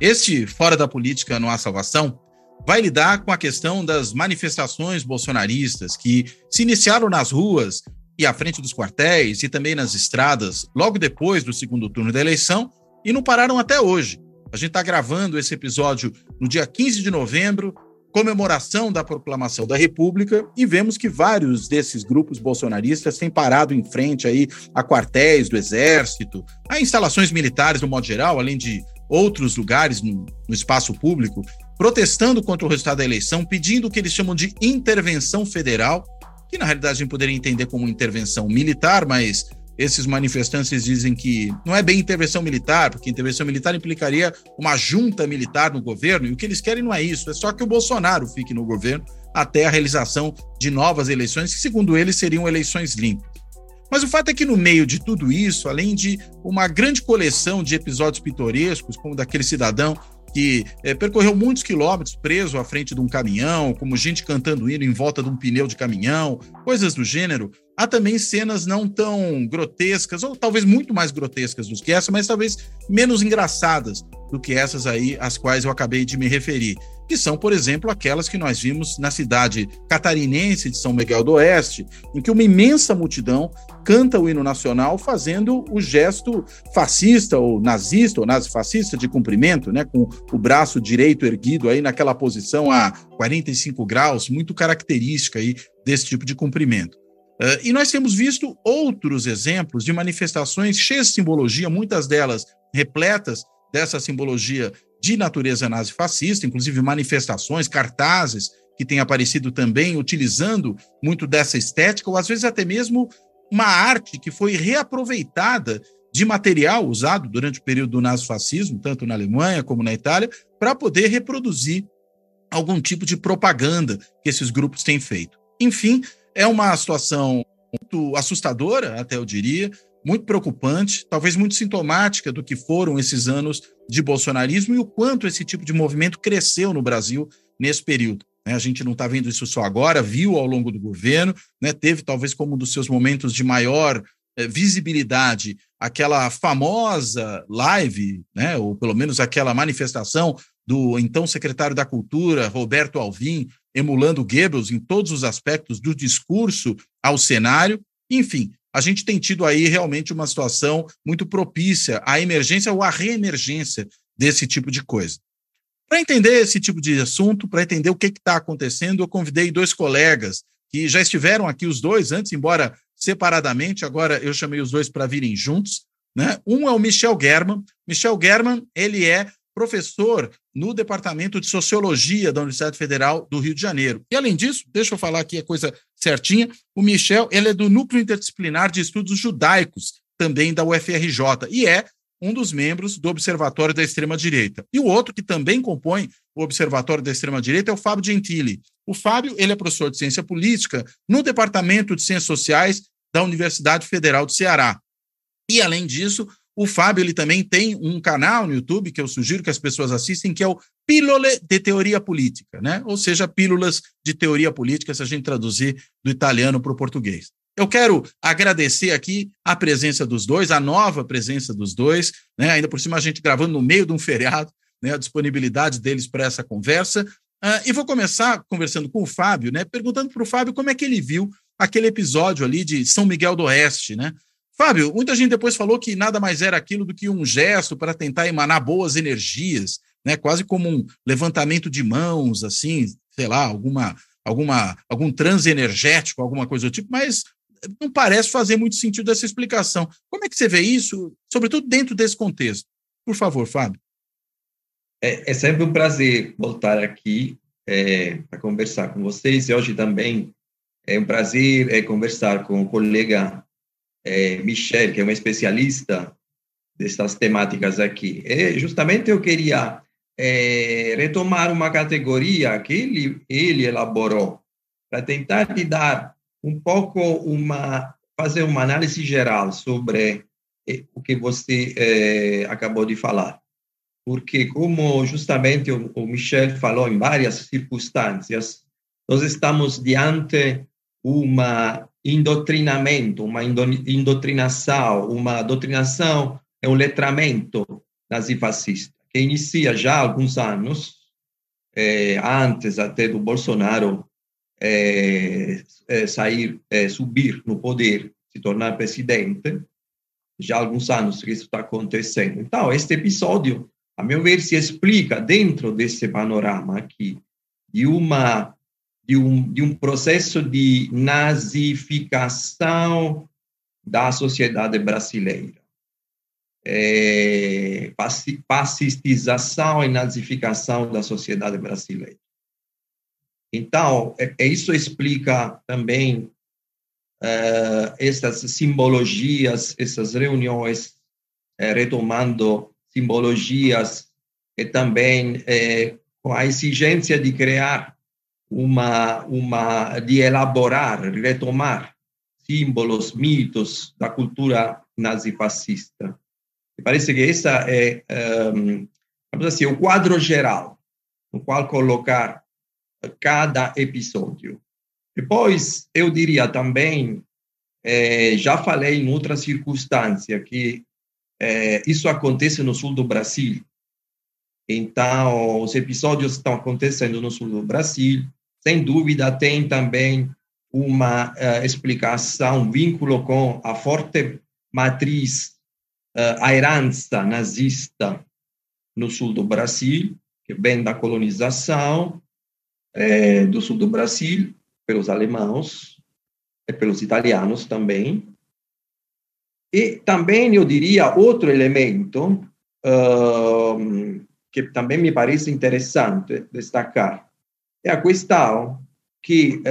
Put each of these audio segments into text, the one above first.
Este Fora da Política Não Há Salvação vai lidar com a questão das manifestações bolsonaristas que se iniciaram nas ruas e à frente dos quartéis e também nas estradas logo depois do segundo turno da eleição e não pararam até hoje. A gente está gravando esse episódio no dia 15 de novembro, comemoração da proclamação da República, e vemos que vários desses grupos bolsonaristas têm parado em frente aí a quartéis do Exército, a instalações militares no modo geral, além de outros lugares no, no espaço público, protestando contra o resultado da eleição, pedindo o que eles chamam de intervenção federal, que na realidade a gente poderia entender como intervenção militar, mas esses manifestantes dizem que não é bem intervenção militar, porque intervenção militar implicaria uma junta militar no governo, e o que eles querem não é isso, é só que o Bolsonaro fique no governo até a realização de novas eleições, que segundo eles seriam eleições limpas. Mas o fato é que, no meio de tudo isso, além de uma grande coleção de episódios pitorescos, como daquele cidadão que é, percorreu muitos quilômetros preso à frente de um caminhão, como gente cantando hino em volta de um pneu de caminhão, coisas do gênero. Há também cenas não tão grotescas, ou talvez muito mais grotescas do que essa, mas talvez menos engraçadas do que essas aí, às quais eu acabei de me referir que são, por exemplo, aquelas que nós vimos na cidade catarinense de São Miguel do Oeste, em que uma imensa multidão canta o hino nacional fazendo o gesto fascista ou nazista ou nazifascista de cumprimento, né, com o braço direito erguido aí naquela posição a 45 graus, muito característica aí desse tipo de cumprimento. Uh, e nós temos visto outros exemplos de manifestações cheias de simbologia, muitas delas repletas dessa simbologia de natureza nazifascista, inclusive manifestações, cartazes que têm aparecido também utilizando muito dessa estética, ou às vezes até mesmo uma arte que foi reaproveitada de material usado durante o período do nazifascismo, tanto na Alemanha como na Itália, para poder reproduzir algum tipo de propaganda que esses grupos têm feito. Enfim, é uma situação muito assustadora, até eu diria, muito preocupante, talvez muito sintomática do que foram esses anos de bolsonarismo e o quanto esse tipo de movimento cresceu no Brasil nesse período. Né? A gente não está vendo isso só agora, viu ao longo do governo, né? teve talvez como um dos seus momentos de maior eh, visibilidade aquela famosa live, né? ou pelo menos aquela manifestação do então secretário da Cultura, Roberto Alvim, emulando Goebbels em todos os aspectos do discurso ao cenário. Enfim, a gente tem tido aí realmente uma situação muito propícia à emergência ou à reemergência desse tipo de coisa. Para entender esse tipo de assunto, para entender o que está acontecendo, eu convidei dois colegas que já estiveram aqui, os dois, antes, embora separadamente, agora eu chamei os dois para virem juntos. Né? Um é o Michel German. Michel German, ele é professor no Departamento de Sociologia da Universidade Federal do Rio de Janeiro. E, além disso, deixa eu falar aqui a coisa certinha, o Michel ele é do Núcleo Interdisciplinar de Estudos Judaicos, também da UFRJ, e é um dos membros do Observatório da Extrema-Direita. E o outro que também compõe o Observatório da Extrema-Direita é o Fábio Gentili. O Fábio ele é professor de Ciência Política no Departamento de Ciências Sociais da Universidade Federal do Ceará. E, além disso, o Fábio ele também tem um canal no YouTube que eu sugiro que as pessoas assistem, que é o Pílole de Teoria Política, né? Ou seja, pílulas de teoria política, se a gente traduzir do italiano para o português. Eu quero agradecer aqui a presença dos dois, a nova presença dos dois, né? Ainda por cima a gente gravando no meio de um feriado, né? A disponibilidade deles para essa conversa. Uh, e vou começar conversando com o Fábio, né? Perguntando para o Fábio como é que ele viu aquele episódio ali de São Miguel do Oeste, né? Fábio, muita gente depois falou que nada mais era aquilo do que um gesto para tentar emanar boas energias, né? Quase como um levantamento de mãos, assim, sei lá, alguma, alguma, algum transe energético, alguma coisa do tipo, mas não parece fazer muito sentido essa explicação. Como é que você vê isso, sobretudo dentro desse contexto? Por favor, Fábio. É, é sempre um prazer voltar aqui é, para conversar com vocês e hoje também é um prazer é, conversar com o colega é, Michel, que é uma especialista dessas temáticas aqui. E justamente eu queria é, retomar uma categoria que ele, ele elaborou para tentar te dar um pouco uma fazer uma análise geral sobre eh, o que você eh, acabou de falar. Porque, como justamente o, o Michel falou em várias circunstâncias, nós estamos diante uma indoctrinamento, uma indoctrinação, uma doutrinação, é um letramento nazifascista, que inicia já há alguns anos, eh, antes até do Bolsonaro é, é, sair, subir no poder, se tornar presidente. Já há alguns anos que isso está acontecendo. Então, este episódio, a meu ver, se explica dentro desse panorama aqui de uma de um, de um processo de nazificação da sociedade brasileira. É, e nazificação da sociedade brasileira. Então, é, é, isso explica também uh, essas simbologias, essas reuniões, uh, retomando simbologias e também uh, com a exigência de criar uma, uma, de elaborar, retomar símbolos, mitos da cultura nazifascista. Parece que essa é, um, assim, o quadro geral no qual colocar cada episódio. Depois, eu diria também, é, já falei em outra circunstância, que é, isso acontece no sul do Brasil. Então, os episódios estão acontecendo no sul do Brasil. Sem dúvida, tem também uma uh, explicação, um vínculo com a forte matriz, uh, a herança nazista no sul do Brasil, que vem da colonização, é, do sul do Brasil, pelos alemãos, e pelos italianos também. E também, eu diria, outro elemento uh, que também me parece interessante destacar é a questão que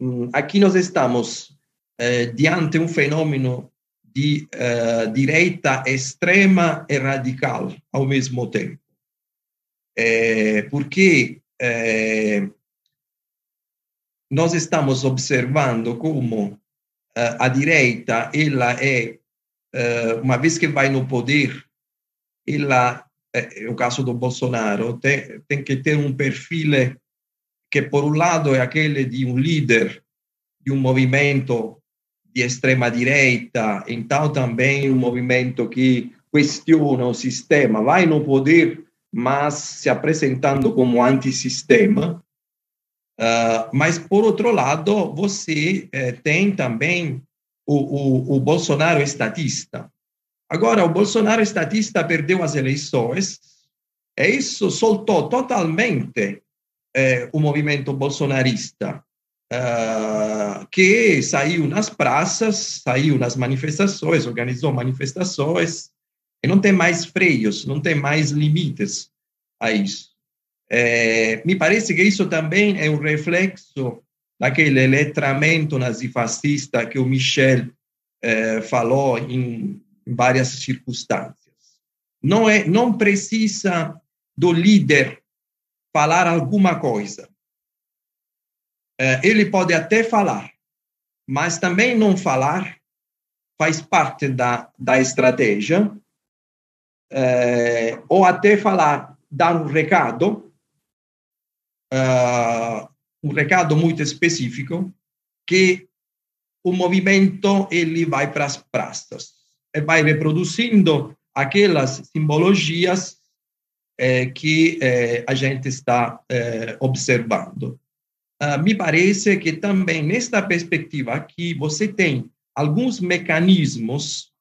uh, aqui nós estamos uh, diante um fenômeno de uh, direita extrema e radical ao mesmo tempo. É, porque é, nós estamos observando como uh, a direita, ela é, uma vez que vai no poder, ela, é, o caso do Bolsonaro, tem, tem que ter um perfil que, por um lado, é aquele de um líder de um movimento de extrema direita, então também um movimento que questiona o sistema, vai no poder mas se apresentando como antissistema. Uh, mas, por outro lado, você eh, tem também o, o, o, Bolsonaro estatista. Agora, o Bolsonaro estatista perdeu as eleições, e isso soltou totalmente eh, o movimento bolsonarista, uh, que saiu nas praças, saiu nas manifestações, organizou manifestações, e não tem mais freios, não tem mais limites a isso. É, me parece que isso também é um reflexo daquele letramento nazifascista que o Michel é, falou em, em várias circunstâncias. Não é, não precisa do líder falar alguma coisa. É, ele pode até falar, mas também não falar faz parte da, da estratégia é, ou até falar, dar um recado, uh, um recado muito específico, que o movimento ele vai para as praças vai reproduzindo aquelas simbologias eh, que eh, a gente está eh, observando. Uh, me parece que também nesta perspectiva aqui você tem alguns mecanismos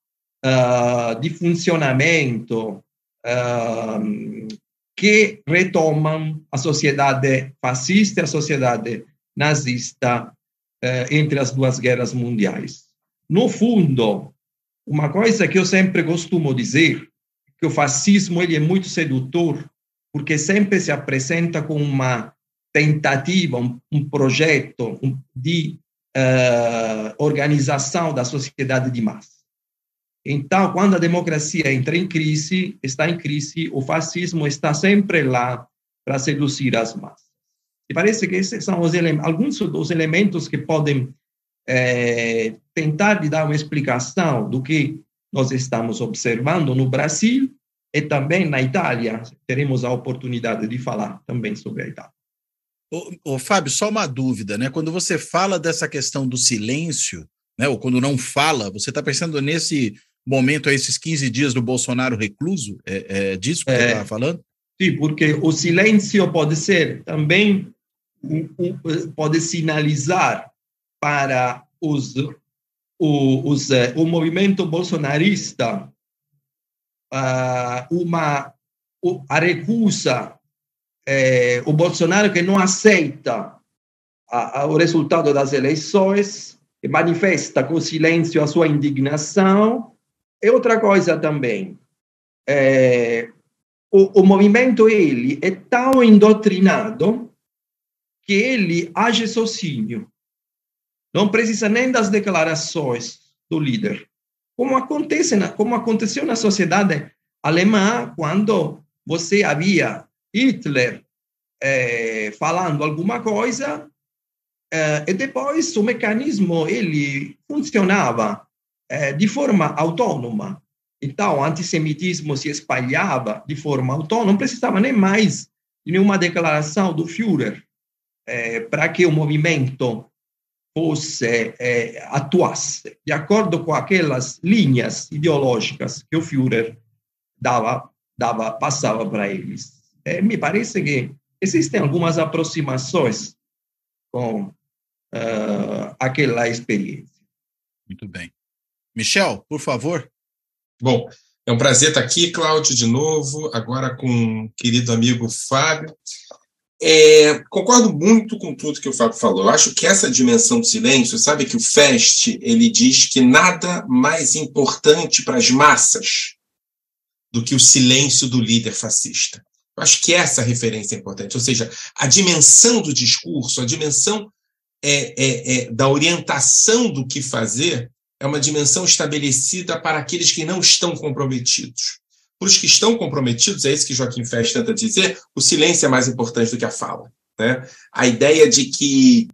uh, di funzionamento uh, che retomam a sociedade fascista e a sociedade nazista entre as duas guerras mundiais. No fundo, uma coisa que eu sempre costumo dizer, que o fascismo ele é muito sedutor, porque sempre se apresenta como uma tentativa, um, um projeto de uh, organização da sociedade de massa. Então, quando a democracia entra em crise, está em crise, o fascismo está sempre lá para seduzir as massas. E parece que esses são os alguns dos elementos que podem é, tentar de dar uma explicação do que nós estamos observando no Brasil e também na Itália. Teremos a oportunidade de falar também sobre a Itália. Ô, ô, Fábio, só uma dúvida, né? Quando você fala dessa questão do silêncio, né? Ou quando não fala, você está pensando nesse momento, esses 15 dias do Bolsonaro recluso? É, é disso que é, você está falando? Sim, porque o silêncio pode ser também pode sinalizar para os, o, os, eh, o movimento bolsonarista uh, uma a recusa eh, o Bolsonaro que não aceita o resultado das eleições manifesta com silêncio a sua indignação. E outra coisa também eh, o, o movimento ele é tão indotrinado que ele age sozinho não precisa nem das declarações do líder. Como acontece, na, como aconteceu na sociedade alemã quando você havia Hitler é, falando alguma coisa é, e depois o mecanismo ele funcionava é, de forma autônoma. Então, o antissemitismo se espalhava de forma autônoma, não precisava nem mais de nenhuma declaração do Führer para que o movimento fosse, eh, atuasse de acordo com aquelas linhas ideológicas que o Führer dava, dava passava para eles. Eh, me parece que existem algumas aproximações com uh, aquela experiência. Muito bem. Michel, por favor. Bom, é um prazer estar aqui, Cláudio, de novo, agora com o querido amigo Fábio. É, concordo muito com tudo que o Fábio falou. Eu acho que essa dimensão do silêncio, sabe que o Fest ele diz que nada mais importante para as massas do que o silêncio do líder fascista. Eu acho que essa referência é importante. Ou seja, a dimensão do discurso, a dimensão é, é, é, da orientação do que fazer é uma dimensão estabelecida para aqueles que não estão comprometidos. Para os que estão comprometidos, é isso que Joaquim Fest tenta dizer, o silêncio é mais importante do que a fala. Né? A ideia de que,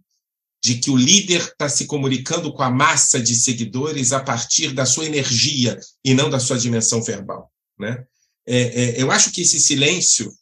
de que o líder está se comunicando com a massa de seguidores a partir da sua energia e não da sua dimensão verbal. Né? É, é, eu acho que esse silêncio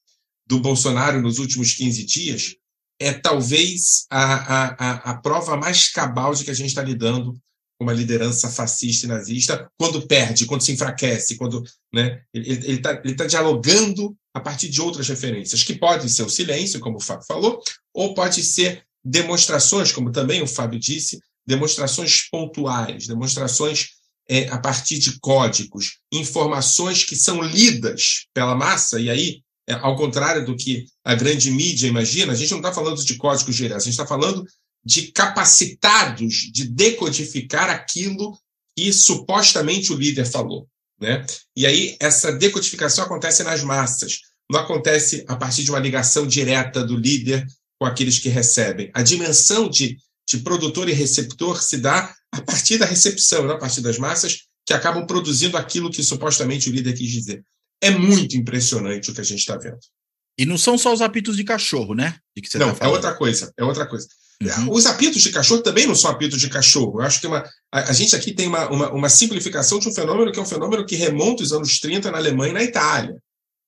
do Bolsonaro nos últimos 15 dias é talvez a, a, a, a prova mais cabal de que a gente está lidando uma liderança fascista e nazista quando perde, quando se enfraquece, quando né, ele está tá dialogando a partir de outras referências, que podem ser o silêncio, como o Fábio falou, ou pode ser demonstrações, como também o Fábio disse, demonstrações pontuais, demonstrações é, a partir de códigos, informações que são lidas pela massa, e aí, é, ao contrário do que a grande mídia imagina, a gente não está falando de códigos gerais, a gente está falando de capacitados de decodificar aquilo que supostamente o líder falou. Né? E aí, essa decodificação acontece nas massas, não acontece a partir de uma ligação direta do líder com aqueles que recebem. A dimensão de, de produtor e receptor se dá a partir da recepção, não a partir das massas, que acabam produzindo aquilo que supostamente o líder quis dizer. É muito impressionante o que a gente está vendo. E não são só os apitos de cachorro, né? De que não, tá é outra coisa. É outra coisa. Uhum. Os apitos de cachorro também não são apitos de cachorro. Eu acho que uma, a, a, gente aqui tem uma, uma, uma, simplificação de um fenômeno que é um fenômeno que remonta os anos 30 na Alemanha e na Itália.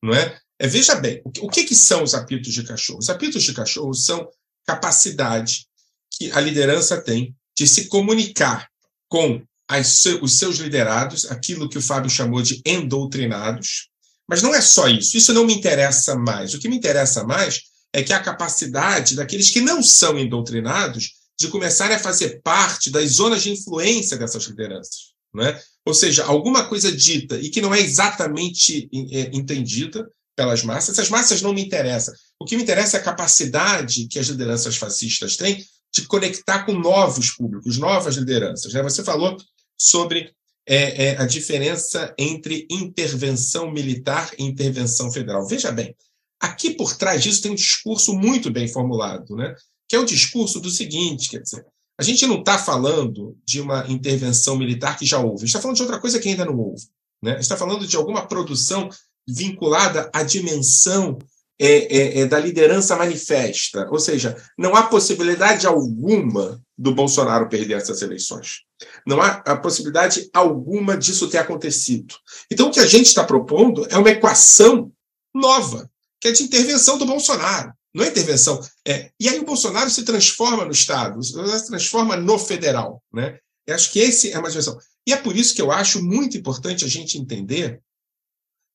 Não é? é veja bem, o, que, o que, que são os apitos de cachorro? Os apitos de cachorro são capacidade que a liderança tem de se comunicar com as, os seus liderados, aquilo que o Fábio chamou de endoutrinados. Mas não é só isso. Isso não me interessa mais. O que me interessa mais é que a capacidade daqueles que não são endoutrinados de começarem a fazer parte das zonas de influência dessas lideranças. Né? Ou seja, alguma coisa dita e que não é exatamente é, entendida pelas massas, essas massas não me interessam. O que me interessa é a capacidade que as lideranças fascistas têm de conectar com novos públicos, novas lideranças. Né? Você falou sobre é, é, a diferença entre intervenção militar e intervenção federal. Veja bem, Aqui por trás disso tem um discurso muito bem formulado, né? que é o discurso do seguinte: quer dizer, A gente não está falando de uma intervenção militar que já houve, a gente está falando de outra coisa que ainda não houve. Né? A gente está falando de alguma produção vinculada à dimensão é, é, é, da liderança manifesta. Ou seja, não há possibilidade alguma do Bolsonaro perder essas eleições. Não há a possibilidade alguma disso ter acontecido. Então, o que a gente está propondo é uma equação nova, que é de intervenção do Bolsonaro. Não é intervenção. É, e aí o Bolsonaro se transforma no Estado, se transforma no federal. Né? Eu acho que esse é uma dimensão. E é por isso que eu acho muito importante a gente entender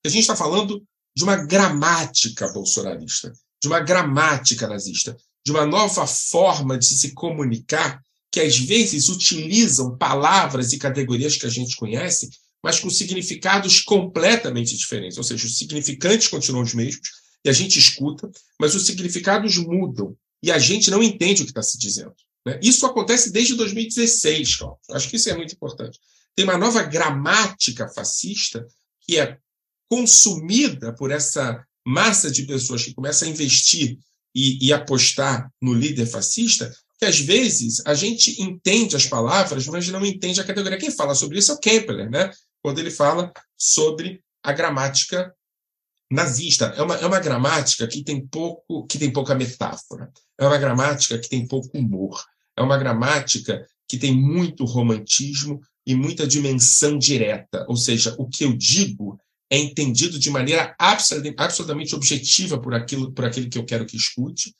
que a gente está falando de uma gramática bolsonarista, de uma gramática nazista, de uma nova forma de se comunicar que às vezes utilizam palavras e categorias que a gente conhece, mas com significados completamente diferentes. Ou seja, os significantes continuam os mesmos e a gente escuta, mas os significados mudam e a gente não entende o que está se dizendo. Né? Isso acontece desde 2016, Cláudio. Acho que isso é muito importante. Tem uma nova gramática fascista que é consumida por essa massa de pessoas que começa a investir e, e, apostar no líder fascista, que às vezes a gente entende as palavras, mas não entende a categoria. Quem fala sobre isso é o Kepler, né? quando ele fala sobre a gramática nazista. É uma, é uma gramática que tem, pouco, que tem pouca metáfora, é uma gramática que tem pouco humor, é uma gramática que tem muito romantismo e muita dimensão direta. Ou seja, o que eu digo é entendido de maneira absolutamente objetiva por aquilo, por aquele que eu quero que escute,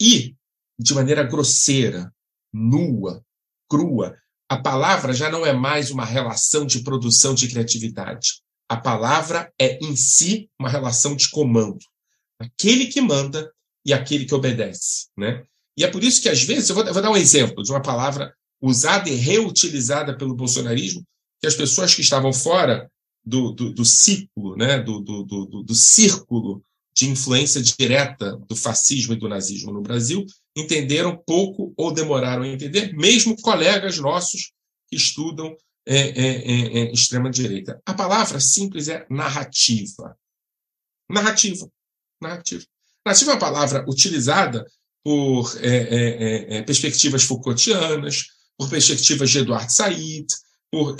e de maneira grosseira, nua, crua. A palavra já não é mais uma relação de produção de criatividade. A palavra é em si uma relação de comando. Aquele que manda e aquele que obedece. Né? E é por isso que, às vezes, eu vou, vou dar um exemplo de uma palavra usada e reutilizada pelo bolsonarismo, que as pessoas que estavam fora do, do, do ciclo, né, do, do, do, do círculo de influência direta do fascismo e do nazismo no Brasil, entenderam pouco ou demoraram a entender, mesmo colegas nossos que estudam é, é, é, é extrema-direita. A palavra simples é narrativa. Narrativa. Narrativa. Narrativa é uma palavra utilizada por é, perspectivas Foucaultianas, por perspectivas de Eduardo Said, por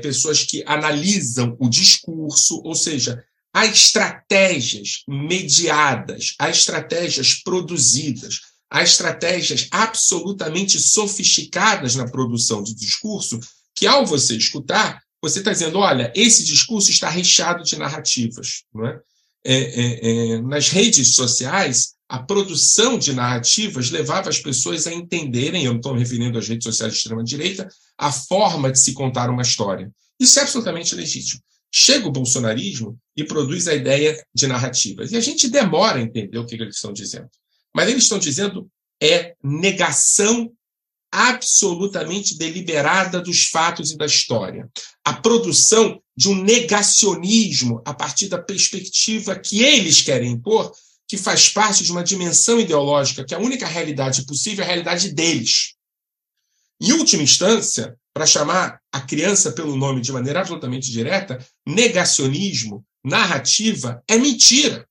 pessoas que analisam o discurso, ou seja, há estratégias mediadas, há estratégias produzidas, há estratégias absolutamente sofisticadas na produção de discurso, que ao você escutar, você está dizendo: olha, esse discurso está recheado de narrativas. Não é? É, é, é, nas redes sociais, a produção de narrativas levava as pessoas a entenderem, eu não estou me referindo às redes sociais de extrema-direita, a forma de se contar uma história. Isso é absolutamente legítimo. Chega o bolsonarismo e produz a ideia de narrativas. E a gente demora a entender o que eles estão dizendo. Mas eles estão dizendo é negação absolutamente deliberada dos fatos e da história. A produção de um negacionismo a partir da perspectiva que eles querem impor que faz parte de uma dimensão ideológica, que a única realidade possível é a realidade deles. Em última instância, para chamar a criança pelo nome de maneira absolutamente direta, negacionismo, narrativa, é mentira.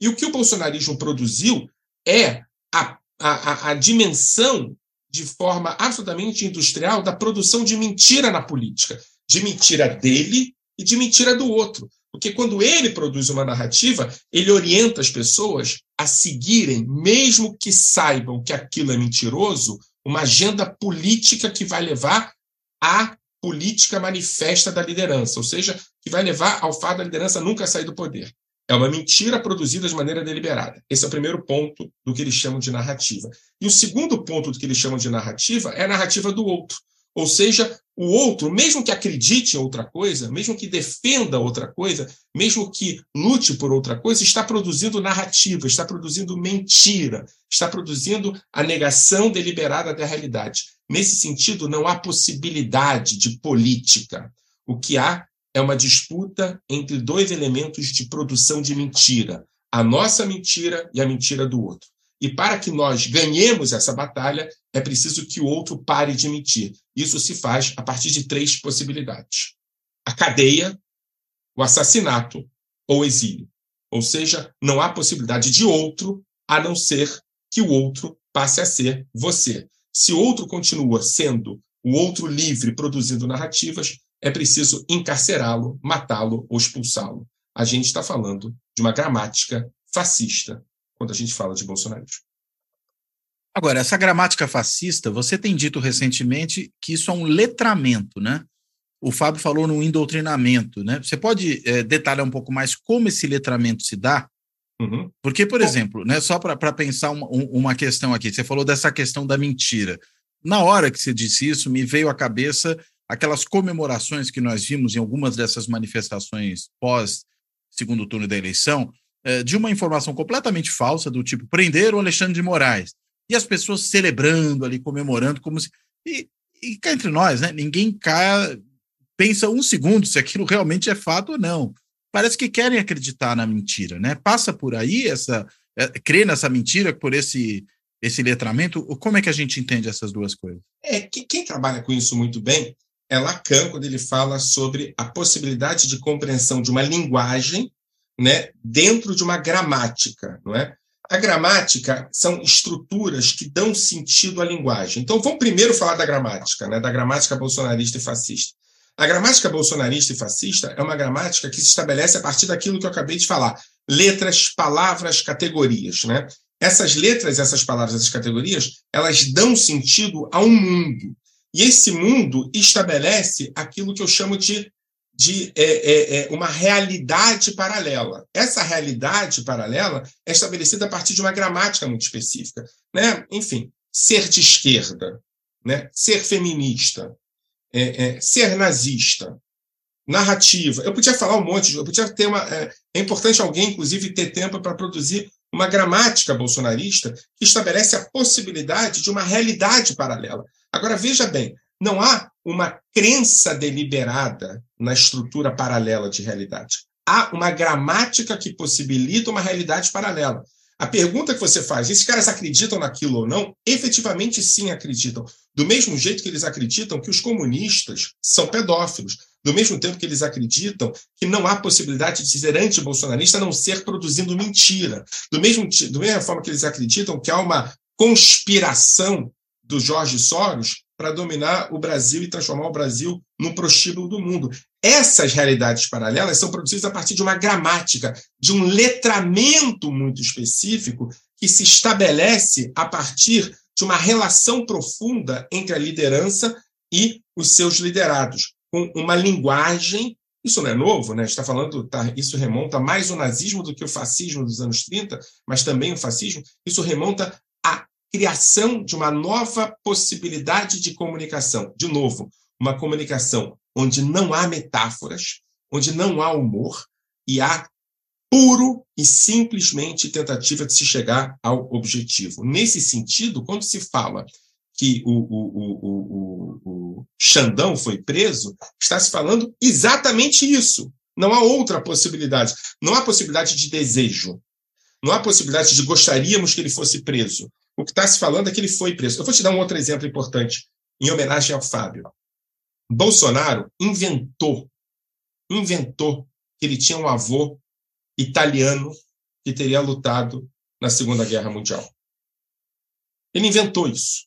E o que o bolsonarismo produziu é a, a, a dimensão de forma absolutamente industrial da produção de mentira na política, de mentira dele e de mentira do outro. Porque quando ele produz uma narrativa, ele orienta as pessoas a seguirem, mesmo que saibam que aquilo é mentiroso, uma agenda política que vai levar à política manifesta da liderança, ou seja, que vai levar ao fato da liderança nunca sair do poder. É uma mentira produzida de maneira deliberada. Esse é o primeiro ponto do que eles chamam de narrativa. E o segundo ponto do que eles chamam de narrativa é a narrativa do outro. Ou seja, o outro, mesmo que acredite em outra coisa, mesmo que defenda outra coisa, mesmo que lute por outra coisa, está produzindo narrativa, está produzindo mentira, está produzindo a negação deliberada da realidade. Nesse sentido, não há possibilidade de política. O que há é uma disputa entre dois elementos de produção de mentira: a nossa mentira e a mentira do outro. E para que nós ganhemos essa batalha, é preciso que o outro pare de mentir. Isso se faz a partir de três possibilidades: a cadeia, o assassinato ou o exílio. Ou seja, não há possibilidade de outro a não ser que o outro passe a ser você. Se outro continua sendo o outro livre produzindo narrativas, é preciso encarcerá-lo, matá-lo ou expulsá-lo. A gente está falando de uma gramática fascista quando a gente fala de bolsonarismo. Agora, essa gramática fascista, você tem dito recentemente que isso é um letramento, né? O Fábio falou no indoutrinamento, né? Você pode é, detalhar um pouco mais como esse letramento se dá? Uhum. Porque, por exemplo, né, só para pensar uma, uma questão aqui, você falou dessa questão da mentira. Na hora que você disse isso, me veio à cabeça aquelas comemorações que nós vimos em algumas dessas manifestações pós segundo turno da eleição, é, de uma informação completamente falsa, do tipo prender o Alexandre de Moraes. E as pessoas celebrando ali, comemorando, como se. E, e cá entre nós, né? Ninguém cai, pensa um segundo se aquilo realmente é fato ou não. Parece que querem acreditar na mentira, né? Passa por aí essa. É, nessa mentira por esse esse letramento? Como é que a gente entende essas duas coisas? É, quem trabalha com isso muito bem é Lacan, quando ele fala sobre a possibilidade de compreensão de uma linguagem né, dentro de uma gramática. Não é? A gramática são estruturas que dão sentido à linguagem. Então, vamos primeiro falar da gramática, né, da gramática bolsonarista e fascista. A gramática bolsonarista e fascista é uma gramática que se estabelece a partir daquilo que eu acabei de falar: letras, palavras, categorias. Né? Essas letras, essas palavras, essas categorias, elas dão sentido a um mundo. E esse mundo estabelece aquilo que eu chamo de, de é, é, é, uma realidade paralela. Essa realidade paralela é estabelecida a partir de uma gramática muito específica. Né? Enfim, ser de esquerda, né? ser feminista, é, é, ser nazista, narrativa. Eu podia falar um monte, eu podia ter uma. É, é importante alguém, inclusive, ter tempo para produzir uma gramática bolsonarista que estabelece a possibilidade de uma realidade paralela. Agora, veja bem, não há uma crença deliberada na estrutura paralela de realidade. Há uma gramática que possibilita uma realidade paralela. A pergunta que você faz, esses caras acreditam naquilo ou não? Efetivamente, sim, acreditam. Do mesmo jeito que eles acreditam que os comunistas são pedófilos. Do mesmo tempo que eles acreditam que não há possibilidade de ser anti-bolsonarista não ser produzindo mentira. Do mesmo, da mesma forma que eles acreditam que há uma conspiração do Jorge Soros para dominar o Brasil e transformar o Brasil no prostíbulo do mundo. Essas realidades paralelas são produzidas a partir de uma gramática, de um letramento muito específico que se estabelece a partir de uma relação profunda entre a liderança e os seus liderados, com uma linguagem. Isso não é novo, né? Está falando, tá, isso remonta mais ao nazismo do que o fascismo dos anos 30, mas também o fascismo. Isso remonta criação de uma nova possibilidade de comunicação. De novo, uma comunicação onde não há metáforas, onde não há humor e há puro e simplesmente tentativa de se chegar ao objetivo. Nesse sentido, quando se fala que o, o, o, o, Xandão foi preso, está se falando exatamente isso. Não há outra possibilidade. Não há possibilidade de desejo. Não há possibilidade de gostaríamos que ele fosse preso. O que está se falando é que ele foi preso. Eu vou te dar um outro exemplo importante, em homenagem ao Fábio. Bolsonaro inventou, inventou que ele tinha um avô italiano que teria lutado na Segunda Guerra Mundial. Ele inventou isso.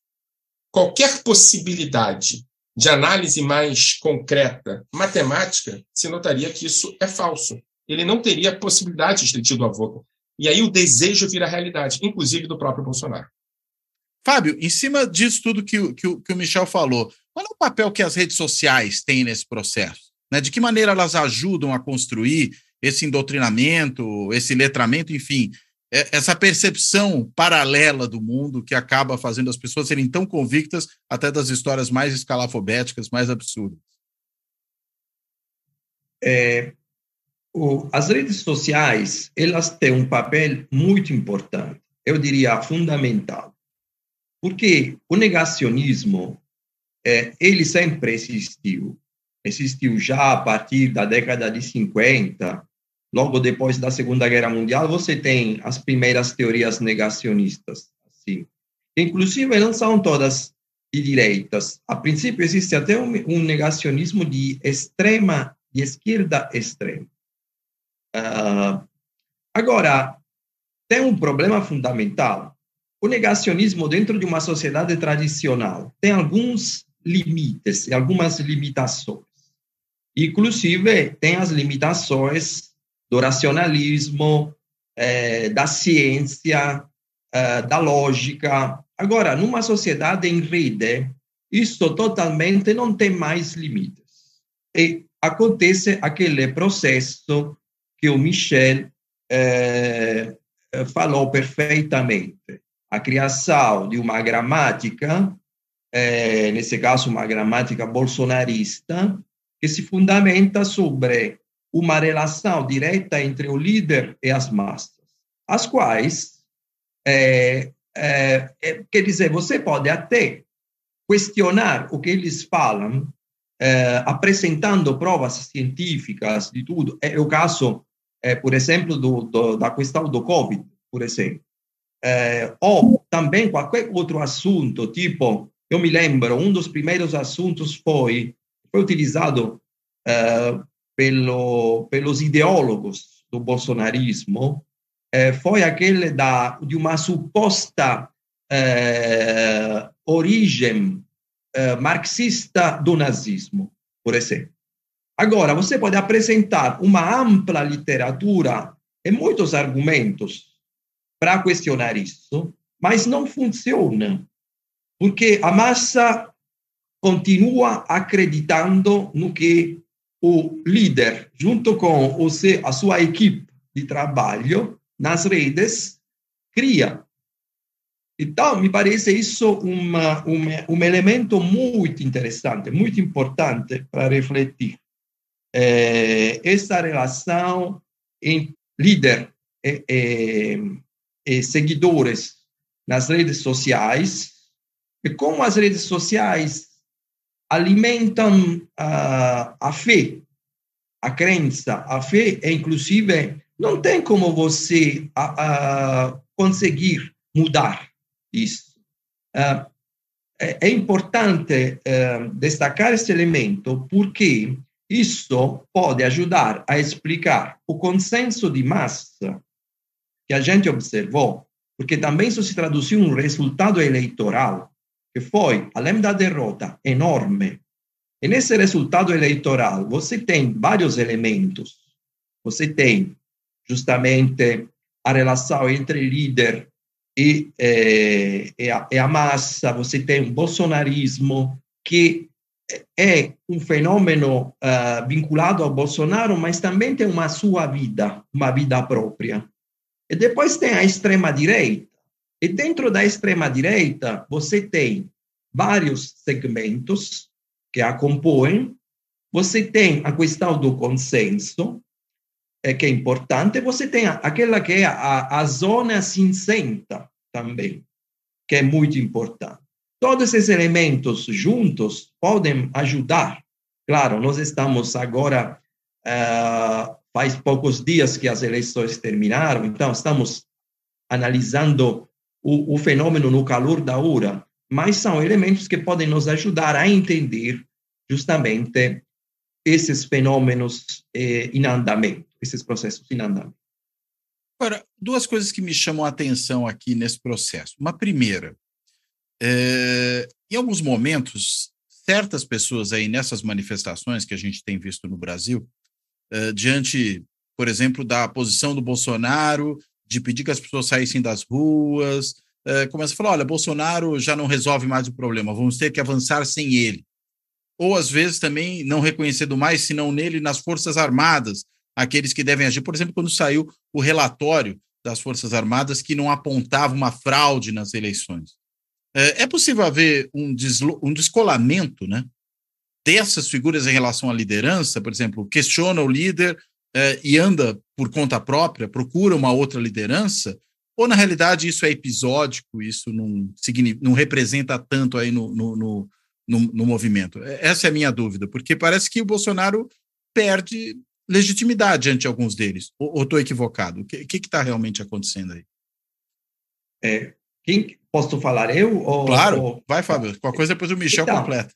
Qualquer possibilidade de análise mais concreta, matemática, se notaria que isso é falso. Ele não teria possibilidade de ter tido avô. E aí o desejo vira realidade, inclusive do próprio Bolsonaro. Fábio, em cima disso tudo que, o, que, que o Michel falou, qual é o papel que as redes sociais têm nesse processo? Né? De que maneira elas ajudam a construir esse indotrinamento, esse letramento, enfim, é, essa percepção paralela do mundo que acaba fazendo as pessoas serem tão convictas até das histórias mais escalafobéticas, mais absurdas? É, o, as redes sociais, elas têm um papel muito importante, eu diria fundamental. Porque o negacionismo, é, ele sempre existiu. Existiu já a partir da década de 50, logo depois da Segunda Guerra Mundial, você tem as primeiras teorias negacionistas. Assim. Inclusive, não são todas de direitas. A princípio, existe até um, um negacionismo de extrema, de esquerda extrema. Uh, agora, tem um problema fundamental o negacionismo dentro de uma sociedade tradicional tem alguns limites e algumas limitações. Inclusive, tem as limitações do racionalismo, eh, da ciência, eh, da lógica. Agora, numa sociedade em rede, isso totalmente não tem mais limites. E acontece aquele processo que o Michel eh, falou perfeitamente. A criação de uma gramática, eh, nesse caso uma gramática bolsonarista, que se fundamenta sobre uma relação direta entre o líder e as massas, as quais, é, é, é, quer dizer, você pode até questionar o que eles falam, é, apresentando provas científicas de tudo. É o caso, é, por exemplo, do, do, da questão do Covid, por exemplo. É, ou também qualquer outro assunto, tipo, eu me lembro, um dos primeiros assuntos foi foi utilizado uh, pelo, pelos ideólogos do bolsonarismo, uh, foi aquele da, de uma suposta origem marxista do nazismo, por exemplo. Agora, você pode apresentar uma ampla literatura e muitos argumentos para questionar isso, mas não funciona, porque a massa continua acreditando no que o líder, junto com a sua equipe de trabalho nas redes, cria. Então, me parece isso uma, uma, um elemento muito interessante, muito importante para refletir. É, essa relação entre líder e, e, e seguidores nas redes sociais, e como as redes sociais alimentam uh, a fé, a crença. A fé é, inclusive, não tem como você uh, uh, conseguir mudar isso. É, é, importante destacar esse elemento porque isso pode ajudar a explicar o consenso de massa que a gente observou, porque também isso se traduziu em um resultado eleitoral que foi, além da derrota enorme, e nesse resultado eleitoral, você tem vários elementos. Você tem justamente a relação entre líder e, eh, e, a, e a massa, você tem o bolsonarismo, que é um fenômeno uh, vinculado ao Bolsonaro, mas também tem uma sua vida, uma vida própria. E depois tem a extrema-direita, e dentro da extrema-direita, você tem vários segmentos que a compõem. Você tem a questão do consenso, é, que é importante. Você tem aquela que é a, a zona cinzenta também, que é muito importante. Todos esses elementos juntos podem ajudar. Claro, nós estamos agora, uh, faz poucos dias que as eleições terminaram, então estamos analisando o, o fenômeno no calor da hora, mas são elementos que podem nos ajudar a entender justamente esses fenômenos eh, em andamento, esses processos em andamento. Agora, duas coisas que me chamam a atenção aqui nesse processo. Uma primeira, é, em alguns momentos, certas pessoas aí nessas manifestações que a gente tem visto no Brasil, é, diante, por exemplo, da posição do Bolsonaro de pedir que as pessoas saíssem das ruas, é, começa a falar: olha, Bolsonaro já não resolve mais o problema, vamos ter que avançar sem ele. Ou às vezes também não reconhecendo mais, senão nele, nas Forças Armadas, aqueles que devem agir. Por exemplo, quando saiu o relatório das Forças Armadas que não apontava uma fraude nas eleições. É, é possível haver um, um descolamento né, dessas figuras em relação à liderança? Por exemplo, questiona o líder é, e anda por conta própria, procura uma outra liderança? Ou, na realidade, isso é episódico, isso não, não representa tanto aí no, no, no, no, no movimento? Essa é a minha dúvida, porque parece que o Bolsonaro perde legitimidade ante alguns deles. Ou estou equivocado? O que está realmente acontecendo aí? É, quem posso falar eu? Ou, claro, ou... vai, Fábio. Qualquer coisa depois o Michel então, completa.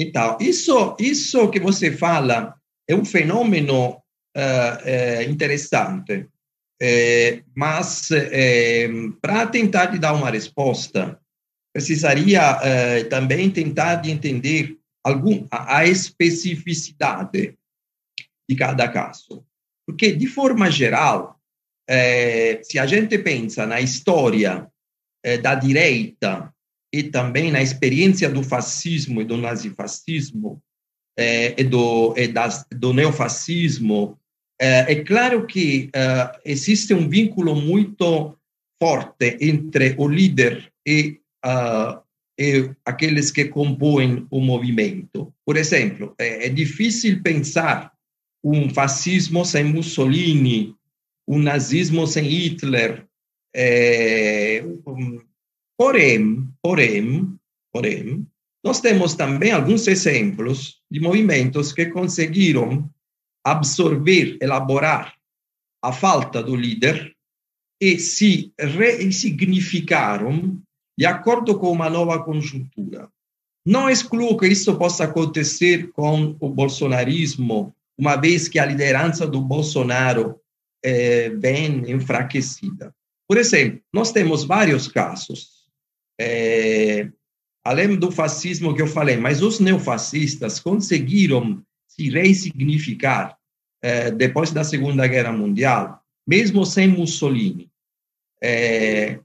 Então, isso, isso que você fala é um fenômeno uh, uh, interessante É, mas, é, para tentar dar uma resposta, precisaria é, também tentar de entender algum, a, a especificidade de cada caso. Porque, de forma geral, é, se a gente pensa na história é, da direita e também na experiência do fascismo e do nazifascismo é, e do, e das, do neofascismo, é, é claro que é, existe um vínculo muito forte entre o líder e, uh, e aqueles que compõem o movimento. Por exemplo, é, é difícil pensar um fascismo sem Mussolini, um nazismo sem Hitler. É, um, porém, porém, porém, nós temos também alguns exemplos de movimentos que conseguiram absorver, elaborar a falta do líder e se ressignificaram de acordo com uma nova conjuntura. Não excluo que isso possa acontecer com o bolsonarismo uma vez que a liderança do Bolsonaro é, vem enfraquecida. Por exemplo, nós temos vários casos, é, além do fascismo que eu falei, mas os neofascistas conseguiram se ressignificar é, depois da Segunda Guerra Mundial, mesmo sem Mussolini. É,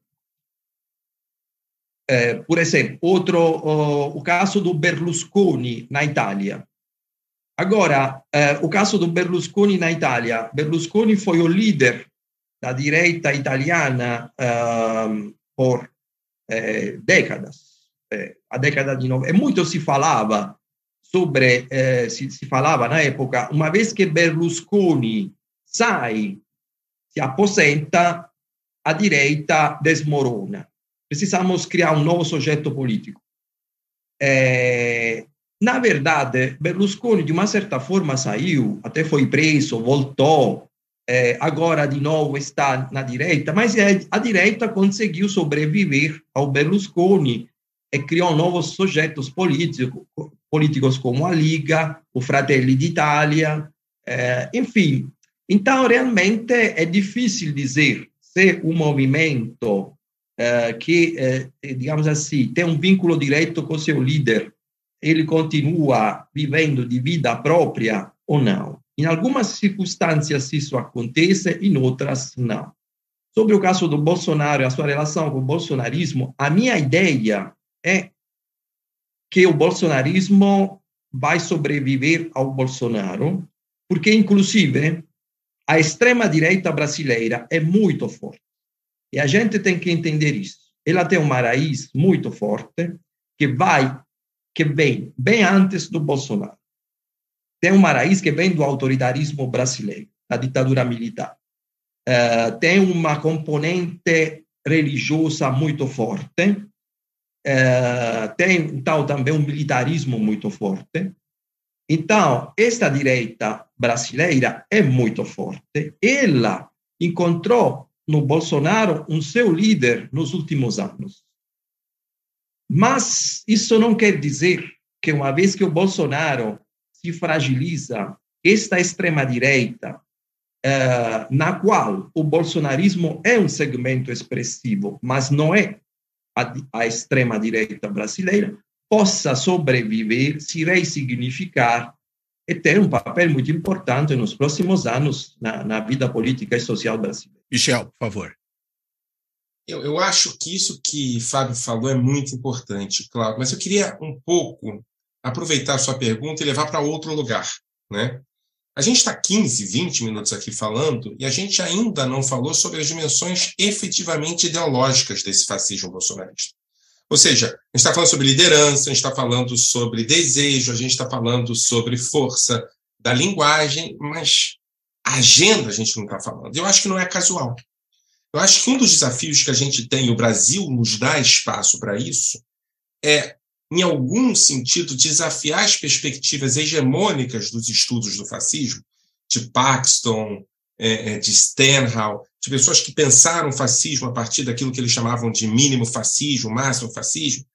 é, por exemplo, outro, o, o caso do Berlusconi na Itália. Agora, eh, o caso do Berlusconi na Itália. Berlusconi foi o líder da direita italiana eh, por eh, décadas, eh, a década de 90. E muito se falava sobre, eh, si, si falava na época, uma vez que Berlusconi sai, si aposenta, a direita desmorona. Precisamos criar um novo sujeito político. Eh, na verdade, Berlusconi, de uma certa forma, saiu, até foi preso, voltou, é, agora de novo está na direita, mas é, a direita conseguiu sobreviver ao Berlusconi e criou novos sujeitos políticos, políticos como a Liga, o Fratelli d'Italia, é, enfim. Então, realmente, é difícil dizer se um movimento é, que, é, digamos assim, tem um vínculo direto com seu líder ele continua vivendo de vida própria ou não. Em algumas circunstâncias isso acontece, em outras não. Sobre o caso do Bolsonaro e a sua relação com o bolsonarismo, a minha ideia é que o bolsonarismo vai sobreviver ao Bolsonaro, porque, inclusive, a extrema-direita brasileira é muito forte. E a gente tem que entender isso. Ela tem uma raiz muito forte que vai que vem bem antes do Bolsonaro. Tem uma raiz que vem do autoritarismo brasileiro, da ditadura militar. Uh, tem uma componente religiosa muito forte, uh, tem então também um militarismo muito forte. Então, esta direita brasileira é muito forte. Ela encontrou no Bolsonaro um seu líder nos últimos anos. Mas isso não quer dizer que, uma vez que o Bolsonaro se fragiliza, esta extrema-direita, uh, na qual o bolsonarismo é um segmento expressivo, mas não é a, a extrema-direita brasileira, possa sobreviver, se ressignificar e ter um papel muito importante nos próximos anos na, na vida política e social brasileira. Michel, por favor. Eu, eu acho que isso que Fábio falou é muito importante, claro, mas eu queria um pouco aproveitar sua pergunta e levar para outro lugar. Né? A gente está 15, 20 minutos aqui falando e a gente ainda não falou sobre as dimensões efetivamente ideológicas desse fascismo bolsonarista. Ou seja, a gente está falando sobre liderança, a gente está falando sobre desejo, a gente está falando sobre força da linguagem, mas a agenda a gente não está falando. Eu acho que não é casual. Eu acho que um dos desafios que a gente tem, o Brasil nos dá espaço para isso, é, em algum sentido, desafiar as perspectivas hegemônicas dos estudos do fascismo, de Paxton, é, é de Stenhouse, de pessoas que pensaram fascismo a partir daquilo que eles chamavam de mínimo fascismo, máximo fascismo,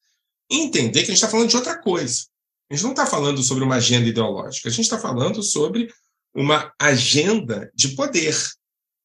entender que a gente está falando de outra coisa. A gente não está falando sobre uma agenda ideológica, a gente está falando sobre uma agenda de poder,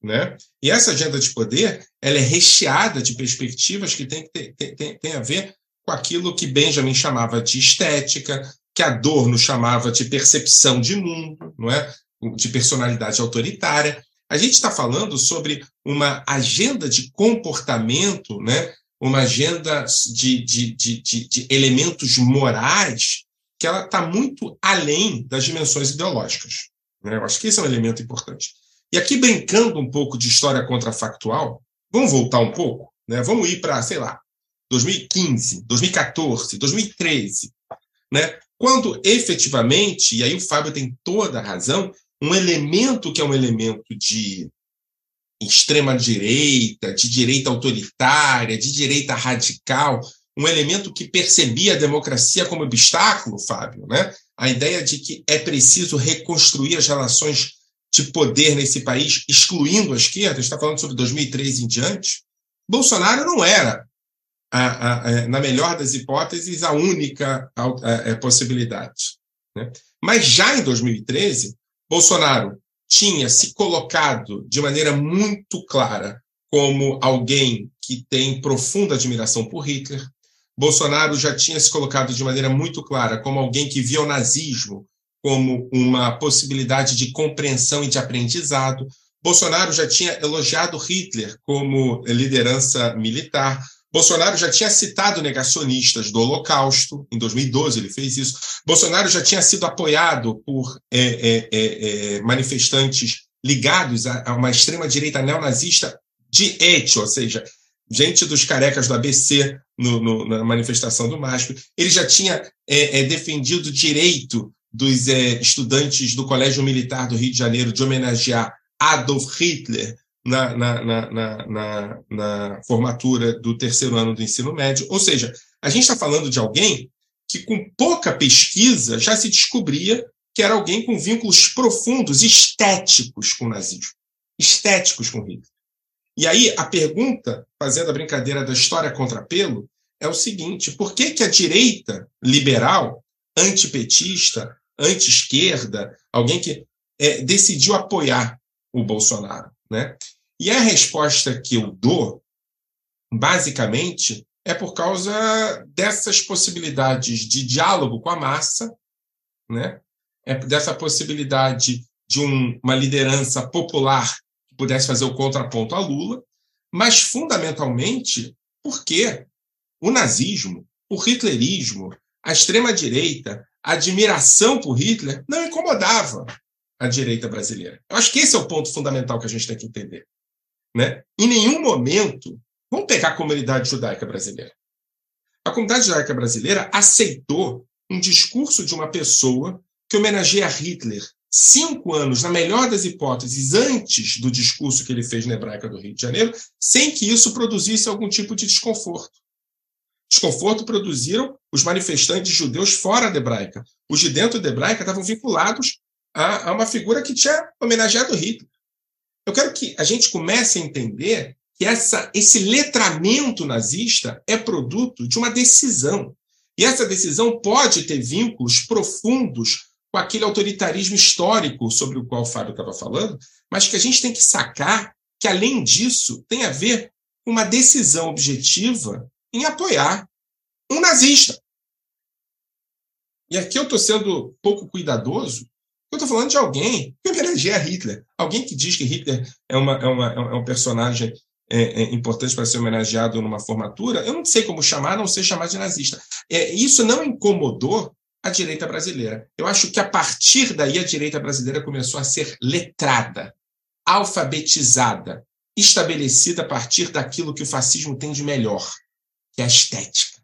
Né? E essa agenda de poder ela é recheada de perspectivas que tem, tem, tem, tem a ver com aquilo que Benjamin chamava de estética, que Adorno chamava de percepção de mundo, não é? de personalidade autoritária. A gente está falando sobre uma agenda de comportamento, né? uma agenda de, de, de, de elementos morais que ela está muito além das dimensões ideológicas. Né? Eu acho que esse é um elemento importante. E aqui, brincando um pouco de história contrafactual, vamos voltar um pouco, né? vamos ir para, sei lá, 2015, 2014, 2013, né? quando efetivamente, e aí o Fábio tem toda a razão, um elemento que é um elemento de extrema-direita, de direita autoritária, de direita radical, um elemento que percebia a democracia como obstáculo, Fábio, né? a ideia de que é preciso reconstruir as relações de poder nesse país, excluindo a esquerda, está falando sobre 2003 em diante, Bolsonaro não era, a, a, a, é, na melhor das hipóteses, a única é, possibilidade. Né? Mas já em 2013, Bolsonaro tinha se colocado de maneira muito clara como alguém que tem profunda admiração por Hitler. Bolsonaro já tinha se colocado de maneira muito clara como alguém que via o nazismo como uma possibilidade de compreensão e de aprendizado. Bolsonaro já tinha elogiado Hitler como liderança militar. Bolsonaro já tinha citado negacionistas do Holocausto, em 2012 ele fez isso. Bolsonaro já tinha sido apoiado por é, é, é, é manifestantes ligados a, a uma extrema-direita neonazista de et, ou seja, gente dos carecas do ABC no, no, na manifestação do MASP. Ele já tinha é, é, defendido o direito dos estudantes do Colégio Militar do Rio de Janeiro de homenagear Adolf Hitler na, na, na, na formatura do terceiro ano do ensino médio. Ou seja, a gente está falando de alguém que, com pouca pesquisa, já se descobria que era alguém com vínculos profundos, estéticos com o nazismo, estéticos com Hitler. E aí a pergunta, fazendo a brincadeira da história contra pelo, é o seguinte: por que, que a direita liberal, antipetista, anti-esquerda, alguém que é, decidiu apoiar o Bolsonaro? Né? E a resposta que eu dou, basicamente, é por causa dessas possibilidades de diálogo com a massa, né? é dessa possibilidade de um, uma liderança popular que pudesse fazer o contraponto a Lula, mas fundamentalmente porque o nazismo, o hitlerismo, a extrema-direita, a admiração por Hitler não incomodava a direita brasileira. Eu acho que esse é o ponto fundamental que a gente tem que entender. Né? Em nenhum momento, vamos pegar a comunidade judaica brasileira. A comunidade judaica brasileira aceitou um discurso de uma pessoa que homenageia Hitler cinco anos, na melhor das hipóteses, antes do discurso que ele fez na Hebraica do Rio de Janeiro, sem que isso produzisse algum tipo de desconforto. Desconforto produziram os manifestantes judeus fora da Hebraica. Os de dentro da Hebraica estavam vinculados a, a uma figura que tinha homenageado Hitler. Eu quero que a gente comece a entender que essa, esse letramento nazista é produto de uma decisão. E essa decisão pode ter vínculos profundos com aquele autoritarismo histórico sobre o qual o Fábio estava falando, mas que a gente tem que sacar que, além disso, tem a ver com uma decisão objetiva em apoiar um nazista. E aqui eu estou sendo pouco cuidadoso, eu estou falando de alguém que homenageia Hitler. Alguém que diz que Hitler é, uma, é, uma, é um personagem é, é importante para ser homenageado numa formatura, eu não sei como chamar, não sei chamar de nazista. É, isso não incomodou a direita brasileira. Eu acho que a partir daí a direita brasileira começou a ser letrada, alfabetizada, estabelecida a partir daquilo que o fascismo tem de melhor, que é a estética.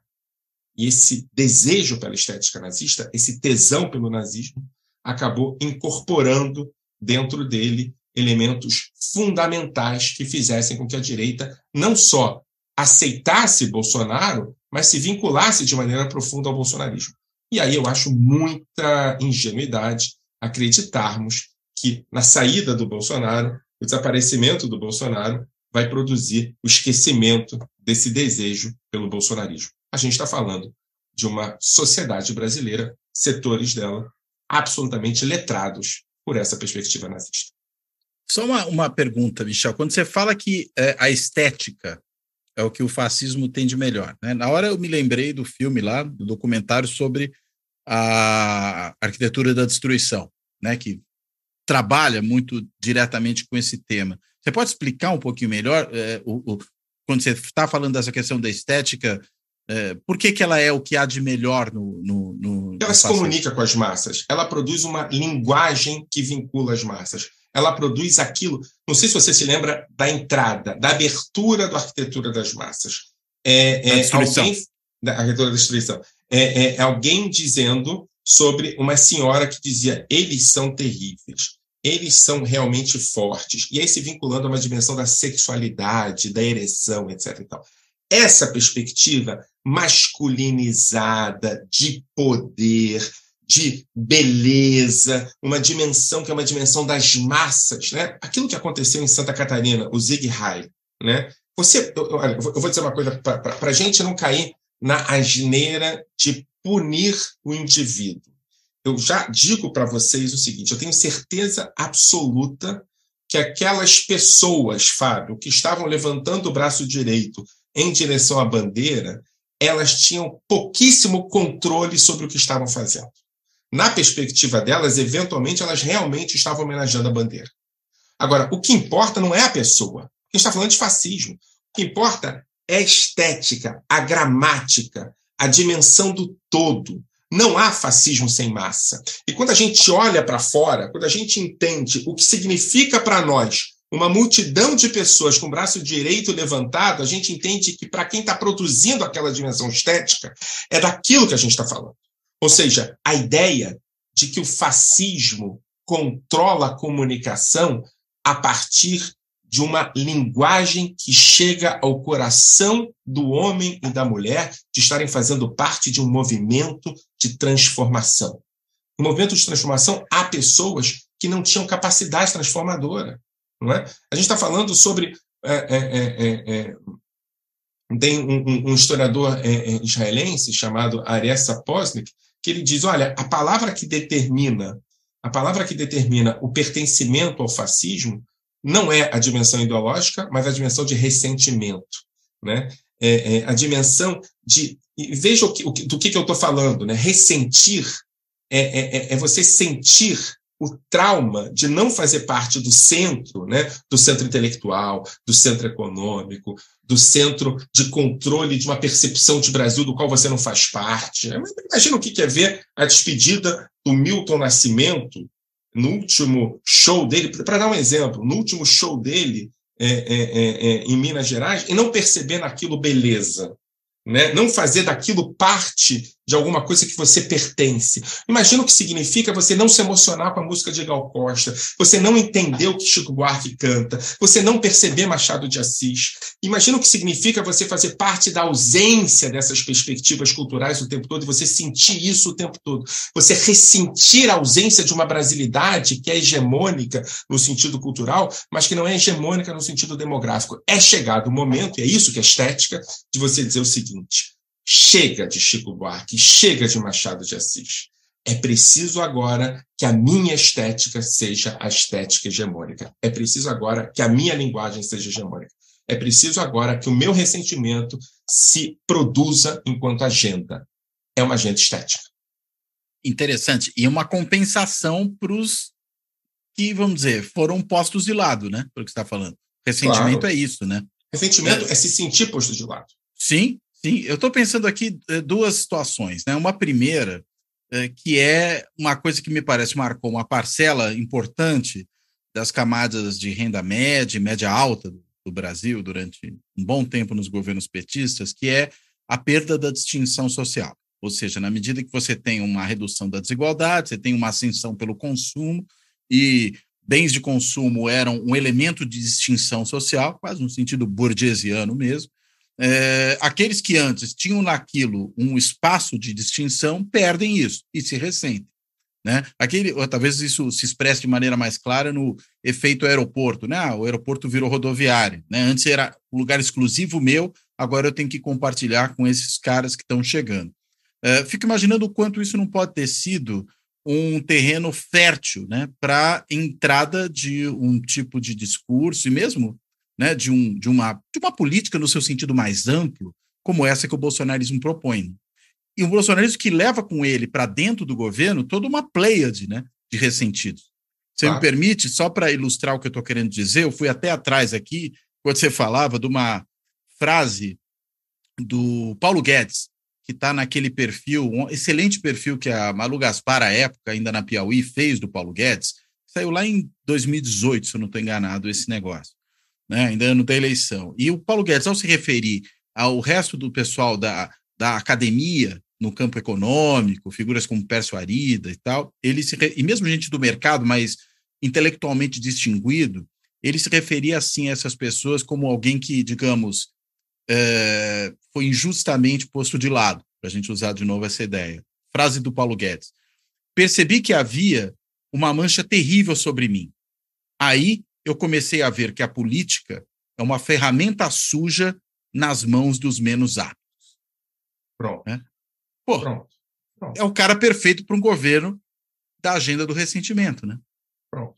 E esse desejo pela estética nazista, esse tesão pelo nazismo, acabou incorporando dentro dele elementos fundamentais que fizessem com que a direita não só aceitasse Bolsonaro, mas se vinculasse de maneira profunda ao bolsonarismo. E aí eu acho muita ingenuidade acreditarmos que na saída do Bolsonaro, o desaparecimento do Bolsonaro vai produzir o esquecimento desse desejo pelo bolsonarismo. A gente está falando de uma sociedade brasileira, setores dela absolutamente letrados por essa perspectiva nazista. Só uma, uma pergunta, Michel. Quando você fala que é, a estética é o que o fascismo tem de melhor, né? Na hora eu me lembrei do filme lá, do documentário sobre a arquitetura da destruição, né? Que trabalha muito diretamente com esse tema. Você pode explicar um pouquinho melhor é, o, o, quando você está falando dessa questão da estética? É, por que, que ela é o que há de melhor no. no, no ela se comunica com as massas, ela produz uma linguagem que vincula as massas. Ela produz aquilo. Não sei se você se lembra da entrada, da abertura da arquitetura das massas. É, é alguém da arquitetura da destruição. É, é, é alguém dizendo sobre uma senhora que dizia: eles são terríveis eles são realmente fortes. E aí se vinculando a uma dimensão da sexualidade, da ereção, etc. Então, essa perspectiva masculinizada de poder, de beleza, uma dimensão que é uma dimensão das massas, né? Aquilo que aconteceu em Santa Catarina, o Zig Heil, né? Você, eu, eu vou dizer uma coisa para a gente não cair na asneira de punir o indivíduo eu já digo para vocês o seguinte: eu tenho certeza absoluta que aquelas pessoas, Fábio, que estavam levantando o braço direito em direção à bandeira, elas tinham pouquíssimo controle sobre o que estavam fazendo. Na perspectiva delas, eventualmente, elas realmente estavam homenageando a bandeira. Agora, o que importa não é a pessoa. A gente está falando de fascismo. O que importa é a estética, a gramática, a dimensão do todo. Não há fascismo sem massa. E quando a gente olha para fora, quando a gente entende o que significa para nós uma multidão de pessoas com o braço direito levantado, a gente entende que para quem está produzindo aquela dimensão estética, é daquilo que a gente está falando. Ou seja, a ideia de que o fascismo controla a comunicação a partir de uma linguagem que chega ao coração do homem e da mulher de estarem fazendo parte de um movimento de transformação. No movimento de transformação, há pessoas que não tinham capacidade transformadora. Não é? A gente está falando sobre. É, é, é, é, é tem um, um historiador israelense chamado Arias Saposnik, que ele diz: olha, a palavra que determina a palavra que determina o pertencimento ao fascismo não é a dimensão ideológica, mas a dimensão de ressentimento. Né? É, é a dimensão de. Veja o que, do que, eu estou falando. Né? Ressentir é, é, você sentir o trauma de não fazer parte do centro, né? do centro intelectual, do centro econômico, do centro de controle de uma percepção de Brasil do qual você não faz parte. Imagina o que é ver a despedida do Milton Nascimento no último show dele, para dar um exemplo, no último show dele é, é, é, é, em Minas Gerais, e não perceber naquilo beleza, né? não fazer daquilo parte de alguma coisa que você pertence. Imagina o que significa você não se emocionar com a música de Gal Costa, você não entender o que Chico Buarque canta, você não perceber Machado de Assis. Imagina o que significa você fazer parte da ausência dessas perspectivas culturais o tempo todo e você sentir isso o tempo todo. Você ressentir a ausência de uma brasilidade que é hegemônica no sentido cultural, mas que não é hegemônica no sentido demográfico. É chegado o momento, e é isso que é estética, de você dizer o seguinte: Chega de Chico Buarque, chega de Machado de Assis. É preciso agora que a minha estética seja a estética hegemônica. É preciso agora que a minha linguagem seja hegemônica. É preciso agora que o meu ressentimento se produza enquanto agenda. É uma agenda estética. Interessante. E uma compensação para os que, vamos dizer, foram postos de lado, né? Pelo que você está falando. Ressentimento claro. é isso, né? Ressentimento é. é se sentir posto de lado. Sim, Sim, eu estou pensando aqui eh, duas situações. Né? Uma primeira, eh, que é uma coisa que me parece marcou uma parcela importante das camadas de renda média e média alta do Brasil durante um bom tempo nos governos petistas, que é a perda da distinção social. Ou seja, na medida que você tem uma redução da desigualdade, você tem uma ascensão pelo consumo, e bens de consumo eram um elemento de distinção social, quase no sentido burguesiano mesmo, é, aqueles que antes tinham naquilo um espaço de distinção perdem isso e se ressentem. Né? Aquele, talvez isso se expresse de maneira mais clara no efeito aeroporto. Né? Ah, o aeroporto virou rodoviário. Né? Antes era um lugar exclusivo meu, agora eu tenho que compartilhar com esses caras que estão chegando. É, fico imaginando o quanto isso não pode ter sido um terreno fértil né, para entrada de um tipo de discurso e mesmo né, de, um, de, uma, de uma política no seu sentido mais amplo, como essa que o bolsonarismo propõe. E um bolsonarismo que leva com ele para dentro do governo toda uma pleiade né, de ressentidos. Você me permite, só para ilustrar o que eu estou querendo dizer, eu fui até atrás aqui, quando você falava de uma frase do Paulo Guedes, que está naquele perfil, um excelente perfil que a Malu Gaspar, à época, ainda na Piauí, fez do Paulo Guedes, saiu lá em 2018, se eu não estou enganado, esse negócio, né? ainda ano da eleição. E o Paulo Guedes, ao se referir ao resto do pessoal da, da academia, no campo econômico, figuras como Pércio Arida e tal, ele se, e mesmo gente do mercado, mas intelectualmente distinguido, ele se referia assim a essas pessoas como alguém que, digamos, é, foi injustamente posto de lado, para a gente usar de novo essa ideia. Frase do Paulo Guedes. Percebi que havia uma mancha terrível sobre mim. Aí eu comecei a ver que a política é uma ferramenta suja nas mãos dos menos aptos. Pronto. É? Pô, Pronto. Pronto. é o cara perfeito para um governo da agenda do ressentimento, né? Pronto.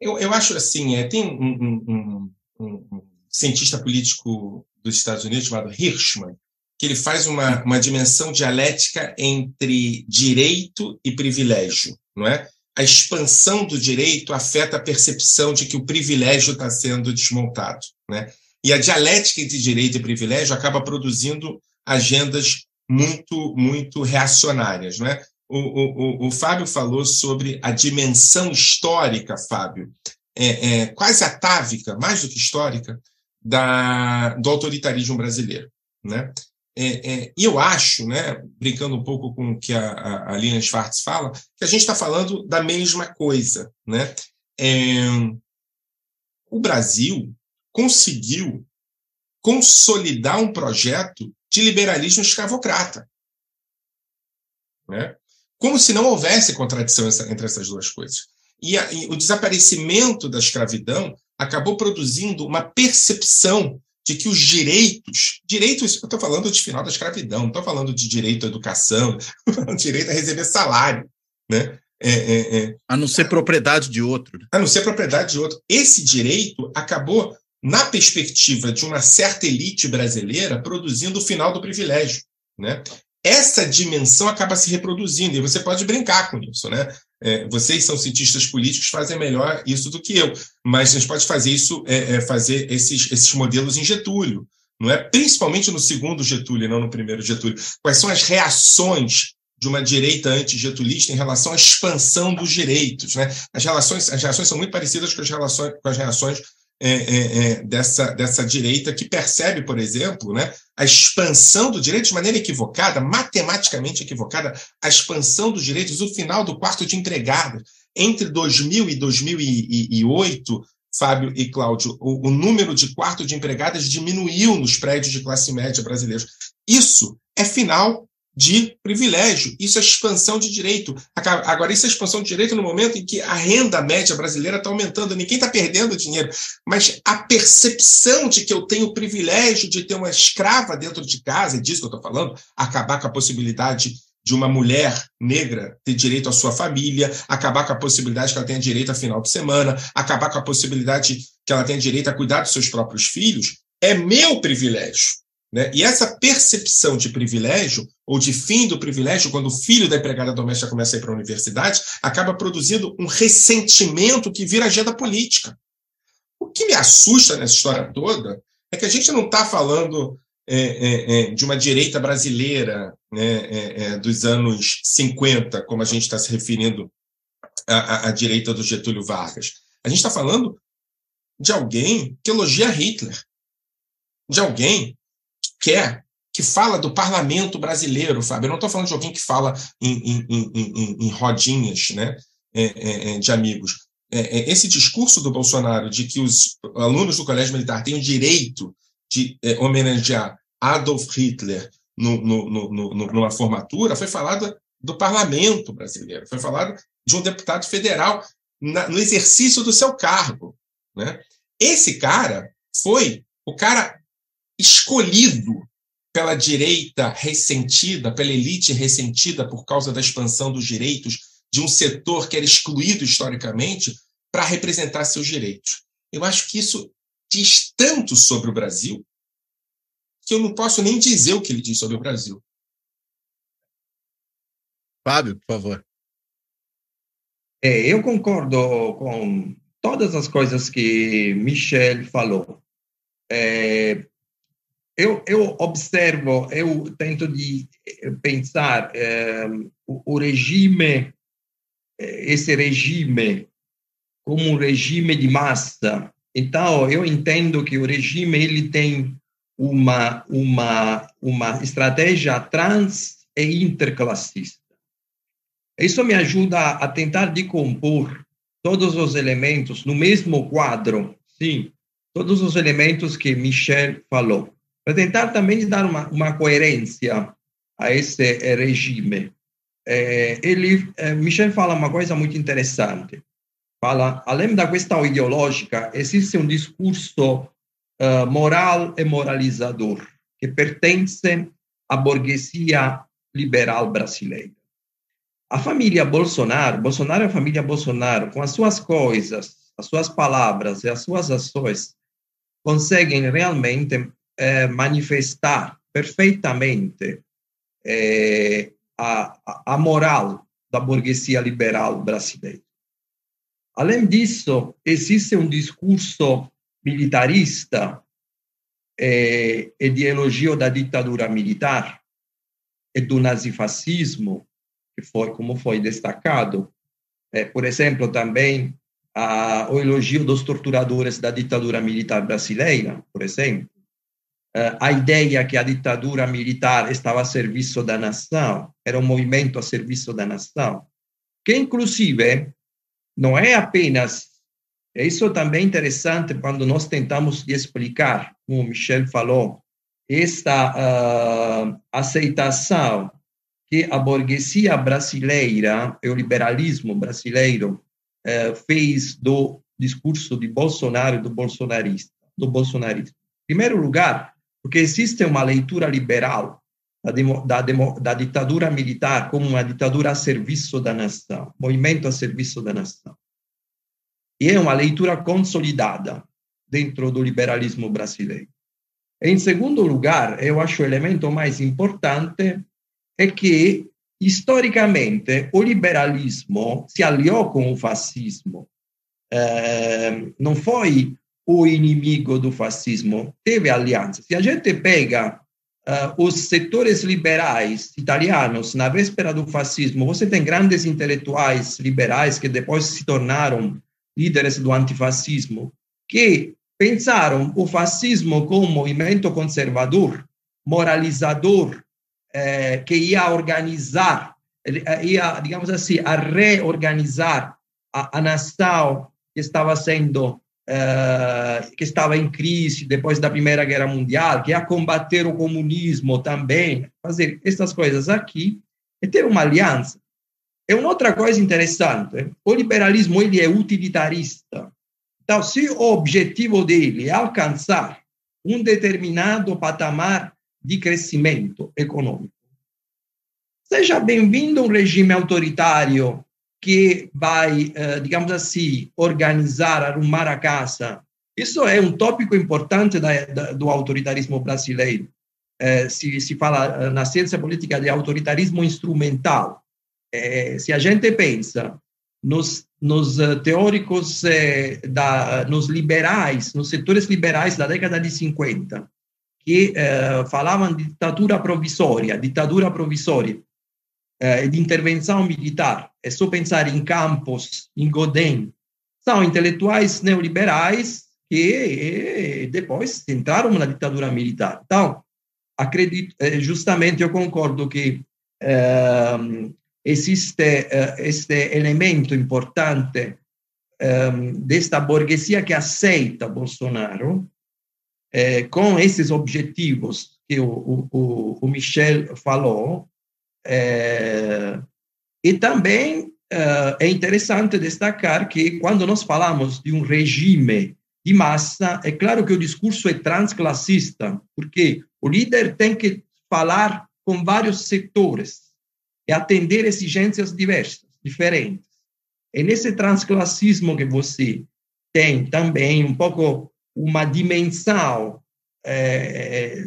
Eu, eu acho assim, é, tem um, um, um, um cientista político dos Estados Unidos chamado Hirschman, que ele faz uma, uma dimensão dialética entre direito e privilégio, não é? A expansão do direito afeta a percepção de que o privilégio está sendo desmontado, né? E a dialética entre direito e privilégio acaba produzindo agendas muito, muito reacionárias, não é? O, o, o, o Fábio falou sobre a dimensão histórica, Fábio, é, é, quase atávica, mais do que histórica, da, do autoritarismo brasileiro. Né? É, é, eu acho, né, brincando um pouco com o que a, a, a Schwartz fala, que a gente está falando da mesma coisa. Né? É, o Brasil conseguiu consolidar um projeto de liberalismo escravocrata. Né? Como se não houvesse contradição entre essas duas coisas. E, a, e o desaparecimento da escravidão acabou produzindo uma percepção de que os direitos, direitos, eu estou falando de final da escravidão, não estou falando de direito à educação, direito a receber salário, né? É, é, é. A não ser propriedade de outro. Né? A não ser propriedade de outro. Esse direito acabou, na perspectiva de uma certa elite brasileira, produzindo o final do privilégio. Né? Essa dimensão acaba se reproduzindo, e você pode brincar com isso. Né? É, vocês são cientistas políticos, fazem melhor isso do que eu, mas a gente pode fazer isso, é, é, fazer esses, esses modelos em Getúlio, não é? Principalmente no segundo Getúlio, não no primeiro Getúlio. Quais são as reações de uma direita anti-getulista em relação à expansão dos direitos, né? As relações, as reações são muito parecidas com as relações, com as reações é, é, é, dessa, dessa direita que percebe, por exemplo, né, a expansão do direito de maneira equivocada, matematicamente equivocada, a expansão dos direitos, o final do quarto de empregado. Entre 2000 e 2008, Fábio e Cláudio, o, o número de quarto de empregadas diminuiu nos prédios de classe média brasileiros. Isso é final de privilégio. Isso é expansão de direito. Agora, isso é expansão de direito no momento em que a renda média brasileira está aumentando, ninguém está perdendo dinheiro, mas a percepção de que eu tenho o privilégio de ter uma escrava dentro de casa, é disso que eu estou falando, acabar com a possibilidade de uma mulher negra ter direito à sua família, acabar com a possibilidade que ela tenha direito a final de semana, acabar com a possibilidade que ela tenha direito a cuidar dos seus próprios filhos, é meu privilégio. Né? E essa percepção de privilégio, ou de fim do privilégio, quando o filho da empregada doméstica começa a ir para a universidade, acaba produzindo um ressentimento que vira agenda política. O que me assusta nessa história toda é que a gente não está falando é, é, é, de uma direita brasileira né, é, é, dos anos 50, como a gente está se referindo à, à, direita do Getúlio Vargas. A gente está falando de alguém que elogia Hitler, de alguém quer, que fala do parlamento brasileiro, Fábio. Eu não estou falando de alguém que fala em, em, em, em rodinhas né, é, é, é de amigos. É, é, esse discurso do Bolsonaro de que os alunos do Colégio Militar têm o direito de é, homenagear Adolf Hitler no, no, no, numa formatura foi falado do parlamento brasileiro, foi falado de um deputado federal na, no exercício do seu cargo. Né? Esse cara foi o cara escolhido pela direita ressentida, pela elite ressentida por causa da expansão dos direitos de um setor que era excluído historicamente para representar seus direitos. Eu acho que isso diz tanto sobre o Brasil que eu não posso nem dizer o que ele diz sobre o Brasil. Fábio, por favor. É, eu concordo com todas as coisas que Michel falou. É, eu, eu observo, eu tento de pensar é, o, o, regime, é, esse regime, como um regime de massa. Então, eu entendo que o regime ele tem uma, uma, uma estratégia trans e interclassista. Isso me ajuda a tentar decompor todos os elementos no mesmo quadro, sim, todos os elementos que Michel falou, para tentar também dar uma, uma coerência a esse regime. É, ele, é, Michel fala uma coisa muito interessante. Fala, além da questão ideológica, existe um discurso uh, moral e moralizador que pertence à burguesia liberal brasileira. A família Bolsonaro, Bolsonaro é a família Bolsonaro, com as suas coisas, as suas palavras e as suas ações, conseguem realmente é, manifestar perfeitamente é, a, a moral da burguesia liberal brasileira. Além disso, existe um discurso militarista é, e de elogio da ditadura militar e do nazifascismo que foi como foi destacado, é, por exemplo, também a, o elogio dos torturadores da ditadura militar brasileira, por exemplo, a ideia que a ditadura militar estava a serviço da nação, era um movimento a serviço da nação, que inclusive não é apenas isso também é interessante quando nós tentamos explicar, como o Michel falou, esta uh, aceitação que a burguesia brasileira o liberalismo brasileiro eh, fez do discurso de Bolsonaro do bolsonarista, do bolsonarismo. Em primeiro lugar, porque existe uma leitura liberal da, demo, da, demo, da ditadura militar como uma ditadura a serviço da nação, movimento a serviço da nação. E é uma leitura consolidada dentro do liberalismo brasileiro. Em segundo lugar, eu acho o elemento mais importante é que, historicamente, o liberalismo se aliou com o fascismo. É, não foi o inimigo do fascismo, teve aliança. Se a gente pega uh, os setores liberais italianos na véspera do fascismo, você tem grandes intelectuais liberais que depois se tornaram líderes do antifascismo, que pensaram o fascismo como um movimento conservador, moralizador, eh, que ia organizar, eh, ia, digamos assim, a reorganizar a, a nação que estava sendo eh, que estava em crise depois da Primeira Guerra Mundial, que ia combater o comunismo também, fazer essas coisas aqui e ter uma aliança. É uma outra coisa interessante, o liberalismo ele é utilitarista. Então, se o objetivo dele é alcançar um determinado patamar de crescimento econômico. Seja bem-vindo um regime autoritário que vai, eh, digamos assim, organizar, arrumar a casa. Isso é um tópico importante da, da, do autoritarismo brasileiro. É, se, se fala na ciência política de autoritarismo instrumental. É, se a gente pensa nos, nos teóricos, da, nos liberais, nos setores liberais da década de 50, que eh, falavam de ditadura provisória, ditadura provisória, eh, de intervenção militar. É só pensar em Campos, em Godin. São intelectuais neoliberais que eh, depois entraram na ditadura militar. Então, acredito, eh, justamente eu concordo que eh, existe eh, este elemento importante desta burguesia que aceita Bolsonaro, é, com esses objetivos que o, o, o Michel falou, é, e também é, é interessante destacar que quando nós falamos de um regime de massa, é claro que o discurso é transclassista, porque o líder tem que falar com vários setores e atender exigências diversas, diferentes. É nesse transclassismo que você tem também um pouco uma dimensão é,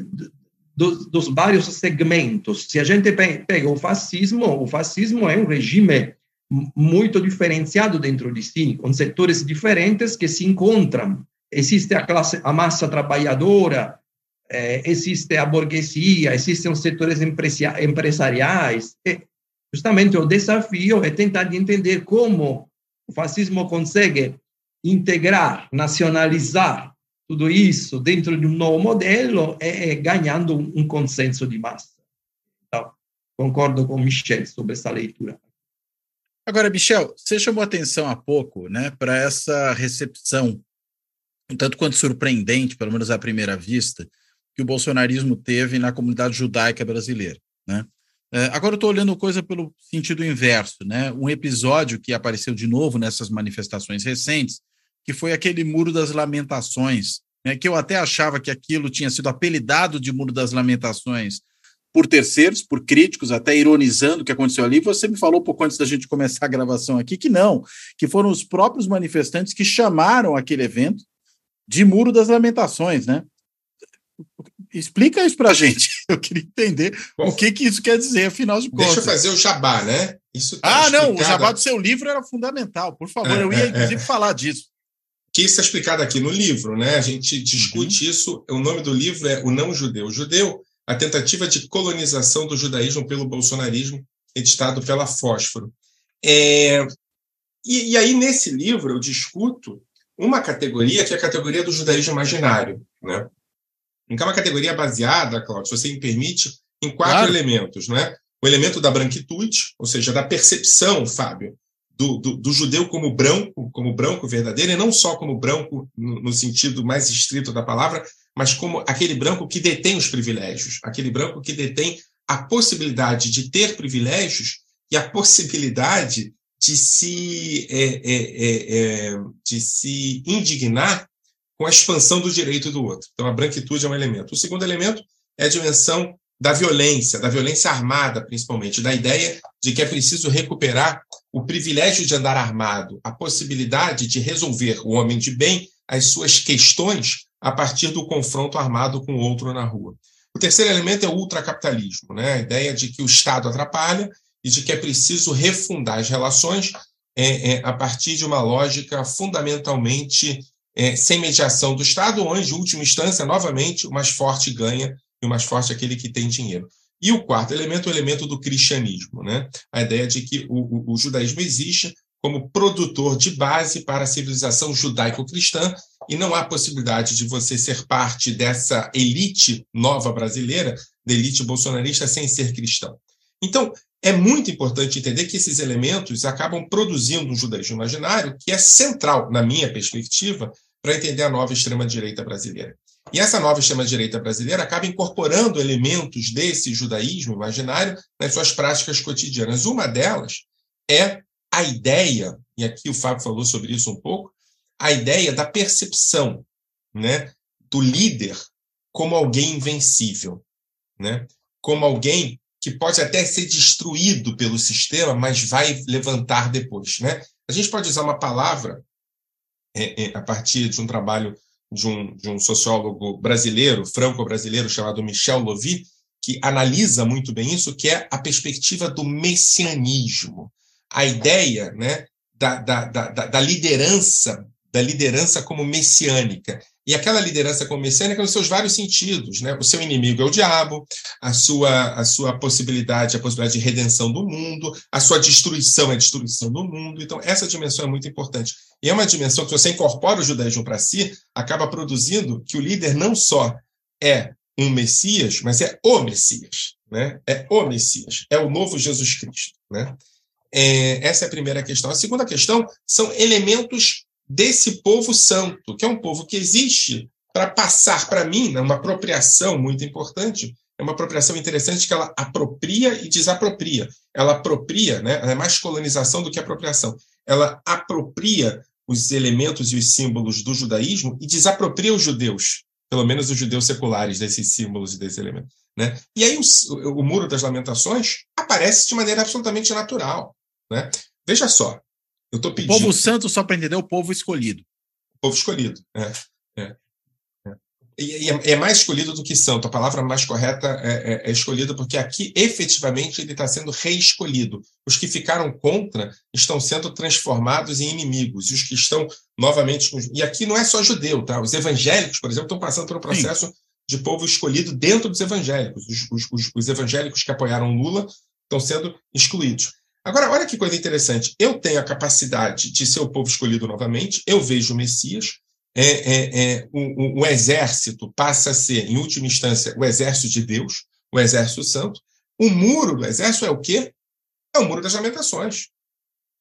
dos, dos, vários segmentos. Se a gente pega o fascismo, o fascismo é um regime muito diferenciado dentro de si, com setores diferentes que se encontram. Existe a classe, a massa trabalhadora, é, existe a burguesia, existem os setores empresariais. E justamente o desafio é tentar entender como o fascismo consegue integrar, nacionalizar tudo isso dentro de um novo modelo, é, é ganhando um, consenso de massa. Então, concordo com Michel sobre essa leitura. Agora, Michel, você chamou atenção há pouco né, para essa recepção, um tanto quanto surpreendente, pelo menos à primeira vista, que o bolsonarismo teve na comunidade judaica brasileira. Né? É, agora eu estou olhando coisa pelo sentido inverso, né? Um episódio que apareceu de novo nessas manifestações recentes, que foi aquele Muro das Lamentações, né? que eu até achava que aquilo tinha sido apelidado de Muro das Lamentações por terceiros, por críticos, até ironizando o que aconteceu ali. Você me falou um pouco antes da gente começar a gravação aqui que não, que foram os próprios manifestantes que chamaram aquele evento de Muro das Lamentações, né? Explica isso para a gente. Eu queria entender Bom, o que, que isso quer dizer, afinal de contas. Deixa eu fazer o jabá, né? Isso tá ah, explicado. não, o jabá do seu livro era fundamental. Por favor, é, eu ia, é, é. inclusive, é. falar disso. Que isso é explicado aqui no livro, né? A gente discute uhum. isso. O nome do livro é O Não Judeu. O Judeu a tentativa de colonização do judaísmo pelo bolsonarismo, editado pela Fósforo. É, e, e, aí, nesse livro, eu discuto uma categoria que é a categoria do judaísmo imaginário. Né? Então, é uma categoria baseada, Claudio, se você me permite, em quatro claro. elementos. Né? O elemento da branquitude, ou seja, da percepção, Fábio, do, do, do, judeu como branco, como branco verdadeiro, e não só como branco no, no sentido mais estrito da palavra, mas como aquele branco que detém os privilégios, aquele branco que detém a possibilidade de ter privilégios e a possibilidade de se, é, é, é, é, de se indignar com a expansão do direito do outro. Então, a branquitude é um elemento. O segundo elemento é a dimensão da violência, da violência armada, principalmente, da ideia de que é preciso recuperar o privilégio de andar armado, a possibilidade de resolver o homem de bem as suas questões a partir do confronto armado com outro na rua. O terceiro elemento é o ultracapitalismo, né? a ideia de que o Estado atrapalha e de que é preciso refundar as relações é, é, a partir de uma lógica fundamentalmente é, sem mediação do Estado, onde, em última instância, novamente, o mais forte ganha o mais forte é aquele que tem dinheiro. E o quarto elemento é o elemento do cristianismo, né? a ideia de que o, o, o judaísmo existe como produtor de base para a civilização judaico-cristã, e não há possibilidade de você ser parte dessa elite nova brasileira, da elite bolsonarista, sem ser cristão. Então, é muito importante entender que esses elementos acabam produzindo um judaísmo imaginário que é central, na minha perspectiva, para entender a nova extrema-direita brasileira. E essa nova extrema-direita brasileira acaba incorporando elementos desse judaísmo imaginário nas suas práticas cotidianas. Uma delas é a ideia, e aqui o Fábio falou sobre isso um pouco, a ideia da percepção né, do líder como alguém invencível, né, como alguém que pode até ser destruído pelo sistema, mas vai levantar depois. Né? A gente pode usar uma palavra é, é, a partir de um trabalho de um, de um sociólogo brasileiro, franco-brasileiro, chamado Michel Lovy, que analisa muito bem isso, que é a perspectiva do messianismo a ideia né, da, da, da, da liderança, da liderança como messiânica. E aquela liderança como messiânica nos seus vários sentidos, né? O seu inimigo é o diabo, a sua a sua possibilidade, a possibilidade de redenção do mundo, a sua destruição é a destruição do mundo. Então essa dimensão é muito importante. E é uma dimensão que você incorpora o judaísmo para si, acaba produzindo que o líder não só é um Messias, mas é o Messias, né? É o Messias, é o novo Jesus Cristo, né? É, essa é a primeira questão. A segunda questão são elementos desse povo santo, que é um povo que existe para passar para mim, né, uma apropriação muito importante, é uma apropriação interessante que ela apropria e desapropria. Ela apropria, né, é mais colonização do que apropriação. Ela apropria os elementos e os símbolos do judaísmo e desapropria os judeus, pelo menos os judeus seculares, desses símbolos e desses elementos. Né? E aí o, o Muro das Lamentações aparece de maneira absolutamente natural. Né? Veja só, eu estou pedindo... O povo santo, só para entender, o povo escolhido. O povo escolhido, é, é. E, é, é, mais escolhido do que santo. A palavra mais correta é, é, é escolhida porque aqui efetivamente ele está sendo reescolhido. Os que ficaram contra estão sendo transformados em inimigos. E os que estão novamente. E aqui não é só judeu, tá? Os evangélicos, por exemplo, estão passando por um processo Sim. de povo escolhido dentro dos evangélicos. Os, os, os, os evangélicos que apoiaram Lula estão sendo excluídos. Agora, olha que coisa interessante. Eu tenho a capacidade de ser o povo escolhido novamente, eu vejo o Messias, é, é, é, o, o, exército passa a ser, em última instância, o exército de Deus, o exército santo. O muro do exército é o quê? É o muro das lamentações.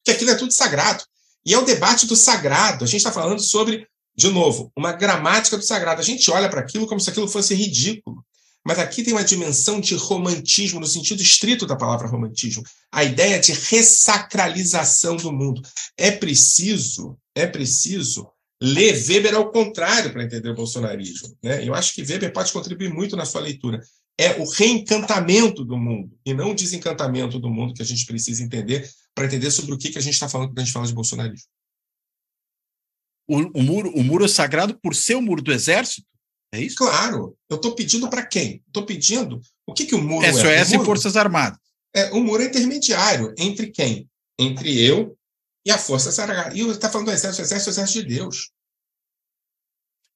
Que aquilo é tudo sagrado. E é o debate do sagrado. A gente está falando sobre, de novo, uma gramática do sagrado. A gente olha para aquilo como se aquilo fosse ridículo. Mas aqui tem uma dimensão de romantismo, no sentido estrito da palavra romantismo. A ideia de ressacralização do mundo. É preciso, é preciso ler Weber ao contrário para entender o bolsonarismo. Né? Eu acho que Weber pode contribuir muito na sua leitura. É o reencantamento do mundo e não o desencantamento do mundo que a gente precisa entender para entender sobre o que, que a gente está falando quando a gente fala de bolsonarismo. O, o, muro, o muro é sagrado por ser o muro do exército? É isso? Claro. Eu estou pedindo para quem? Estou pedindo. O que, que o muro SOS é? SOS e Forças Armadas. É, o muro é intermediário entre quem? Entre eu e a Força Sagrada. E está falando do exército, o exército é o exército de Deus.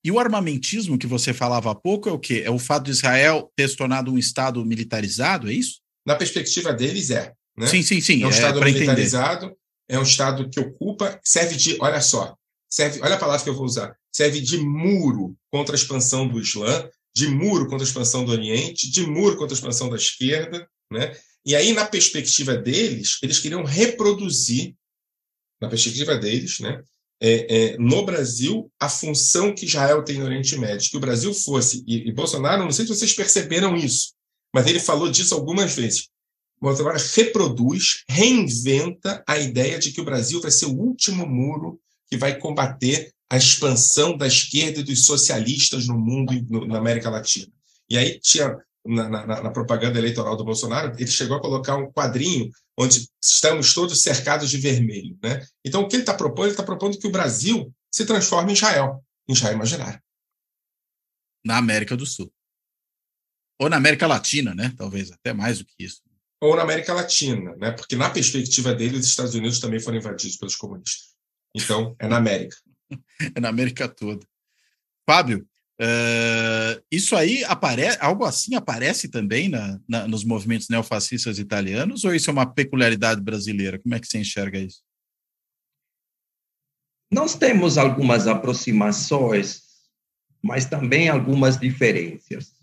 E o armamentismo que você falava há pouco é o quê? É o fato de Israel ter se tornado um Estado militarizado, é isso? Na perspectiva deles, é. Né? Sim, sim, sim. É um é, Estado militarizado, entender. é um Estado que ocupa, serve de, olha só, serve, olha a palavra que eu vou usar, serve de muro contra a expansão do Islã, de muro contra a expansão do Oriente, de muro contra a expansão da esquerda, né? E aí, na perspectiva deles, eles queriam reproduzir na perspectiva deles, né, é, é, no Brasil, a função que Israel tem no Oriente Médio, que o Brasil fosse, e, e, Bolsonaro, não sei se vocês perceberam isso, mas ele falou disso algumas vezes. Bolsonaro reproduz, reinventa a ideia de que o Brasil vai ser o último muro que vai combater a expansão da esquerda e dos socialistas no mundo, no, na América Latina. E aí tinha na, na, na, propaganda eleitoral do Bolsonaro, ele chegou a colocar um quadrinho onde estamos todos cercados de vermelho. Né? Então, o que ele está propondo? Ele está propondo que o Brasil se transforme em Israel, em Israel imaginário. Na América do Sul. Ou na América Latina, né? Talvez até mais do que isso. Ou na América Latina, né? Porque na perspectiva dele, os Estados Unidos também foram invadidos pelos comunistas. Então, é na América. é na América toda. Fábio, Uh, isso aí aparece, algo assim aparece também na, na, nos movimentos neofascistas italianos, ou isso é uma peculiaridade brasileira? Como é que você enxerga isso? Nós temos algumas aproximações, mas também algumas diferenças.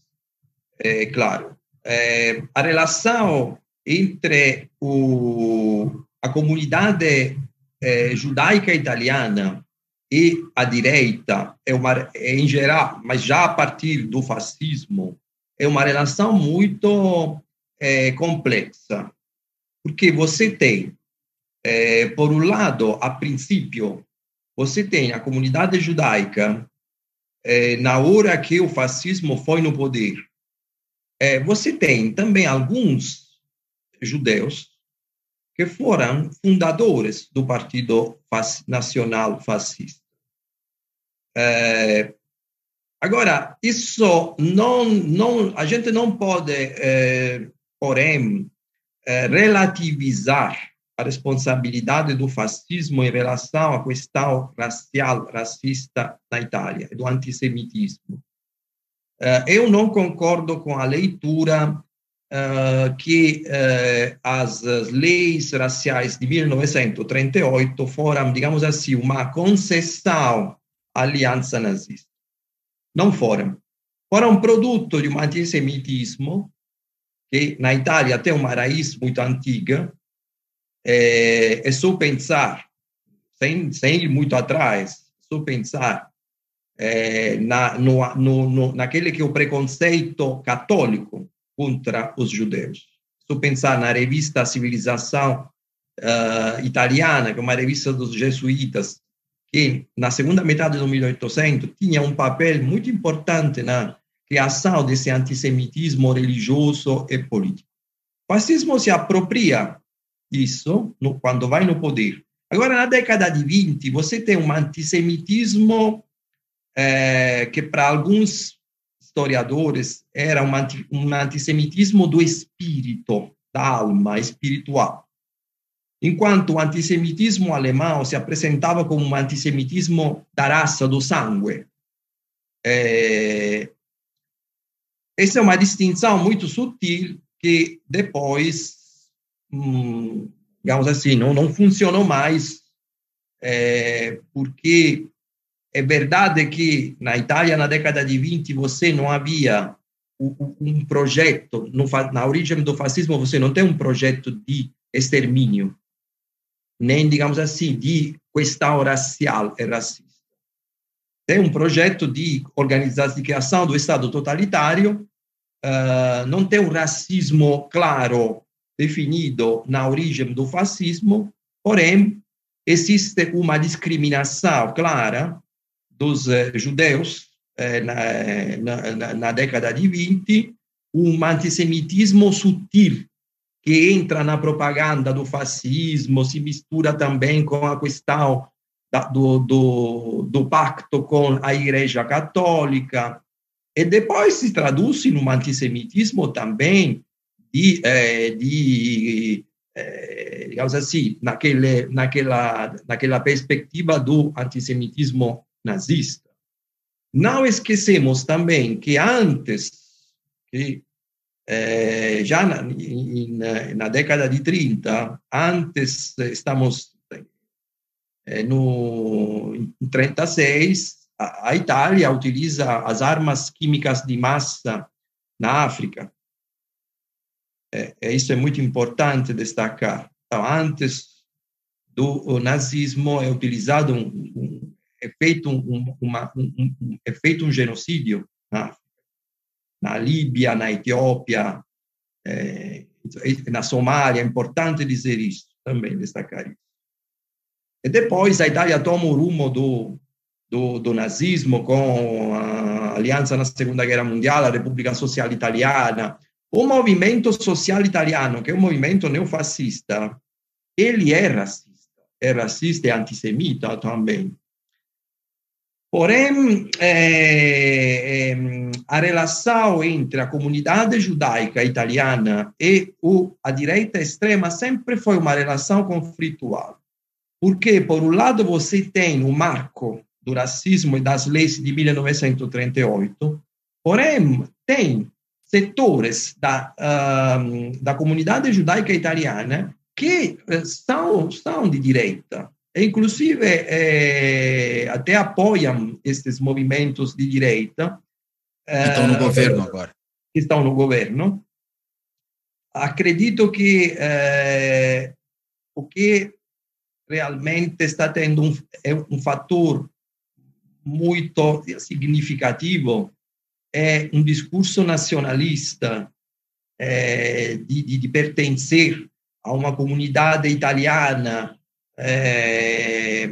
É claro, é, a relação entre o, a comunidade é, judaica italiana e a direita é uma é em geral, mas já a partir do fascismo é uma relação muito é, complexa, porque você tem, é, por um lado, a princípio, você tem a comunidade judaica é, na hora que o fascismo foi no poder. É, você tem também alguns judeus que foram fundadores do Partido Nacional Fascista. É, agora, isso não, não, a gente não pode, é, porém, é, relativizar a responsabilidade do fascismo em relação à questão racial, racista na Itália, do antissemitismo. Eu não concordo com a leitura uh, que uh, as leis raciais de 1938 foram, digamos assim, uma concessão à aliança nazista. Não foram. Foram produto de um antissemitismo que na Itália tem uma raiz muito antiga. É, é só pensar, sem, sem ir muito atrás, só pensar é, na, no, no, no, naquele que é o preconceito católico contra os judeus. Se pensar na revista Civilização uh, Italiana, que é uma revista dos jesuítas, que na segunda metade do 1800 tinha um papel muito importante na criação desse antissemitismo religioso e político. O fascismo se apropria disso no, quando vai no poder. Agora, na década de 20, você tem um antissemitismo é, que, para alguns historiadores, era um, anti, um antissemitismo do espírito, da alma espiritual. Enquanto o antissemitismo alemão se apresentava como um antissemitismo da raça, do sangue. É, essa é uma distinção muito sutil que depois, hum, digamos assim, não, não funcionou mais, é, porque é verdade que na Itália, na década de 20, você não havia um projeto, na origem do fascismo, você não tem um projeto de extermínio, nem, digamos assim, de questão racial e racista. Tem um projeto de organização, de criação do Estado totalitário, uh, não tem um racismo claro, definido na origem do fascismo, porém, existe uma discriminação clara dos uh, judeus uh, na, na, na, década de 20, um antissemitismo sutil que entra na propaganda do fascismo, se mistura também com a questão da, do, do, do pacto com a Igreja Católica, e depois se traduz num antissemitismo também de, é, de é, digamos assim, naquele, naquela, naquela perspectiva do antissemitismo nazista. Não esquecemos também que antes, que é, já na, na, década de 30, antes, estamos é, no, em 36, a, a Itália utiliza as armas químicas de massa na África. É, é, isso é muito importante destacar. Então, antes do nazismo é utilizado um, um é feito um, uma, um, um, é feito um genocídio na na Líbia, na Etiópia, é, na Somália, é importante dizer isso, também destacar isso. E depois a Itália toma o rumo do, do, do nazismo com a aliança na Segunda Guerra Mundial, a Repubblica Social Italiana, o movimento social italiano, que é um movimento neofascista, ele é racista, é racista e antissemita também. Porém, é, é, a relação entre a comunidade judaica italiana e o, a direita extrema sempre foi uma relação conflitual. Porque, por um lado, você tem o marco do racismo e das leis de 1938, porém, tem setores da, uh, da comunidade judaica italiana que eh, são, são de direita, inclusive é, até apoiam esses movimentos de direita. Que estão no eh, governo agora. Que estão no governo. Acredito que é, o que realmente está tendo um, é um fator muito significativo é um discurso nacionalista é, de, de, de pertencer a uma comunidade italiana é,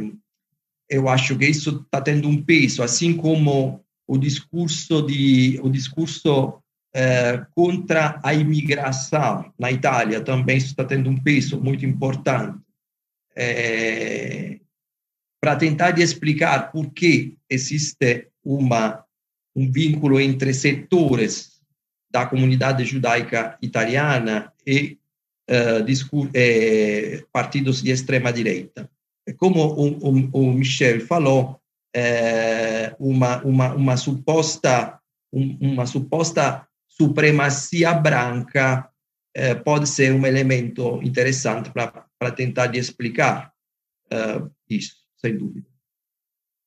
eu acho que isso está tendo um peso, assim como o discurso de o discurso é, contra a imigração na Itália também está tendo um peso muito importante. É, para tentar explicar por que existe uma um vínculo entre setores da comunidade judaica italiana e eh, partidos de extrema direita. Como o, o, o Michel falou, eh, uma, uma, uma suposta uma suposta supremacia branca eh, pode ser um elemento interessante para tentar explicar uh, isso, sem dúvida.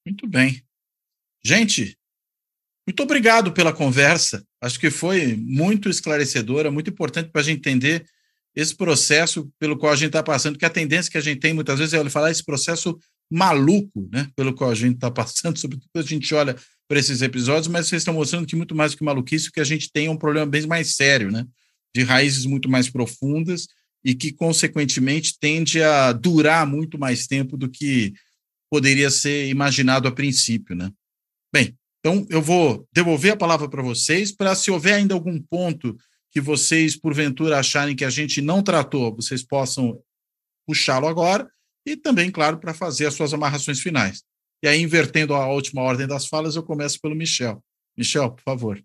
Muito bem. Gente, muito obrigado pela conversa. Acho que foi muito esclarecedora, muito importante para a gente entender esse processo pelo qual a gente está passando, que a tendência que a gente tem muitas vezes é falar esse processo maluco, né, pelo qual a gente está passando, sobretudo a gente olha para esses episódios, mas vocês estão mostrando que muito mais do que maluquice, que a gente tem um problema bem mais sério, né, de raízes muito mais profundas e que, consequentemente, tende a durar muito mais tempo do que poderia ser imaginado a princípio, né? Bem, então eu vou devolver a palavra para vocês para se houver ainda algum ponto que vocês porventura acharem que a gente não tratou, vocês possam puxá-lo agora e também, claro, para fazer as suas amarrações finais. E aí, invertendo a última ordem das falas, eu começo pelo Michel. Michel, por favor.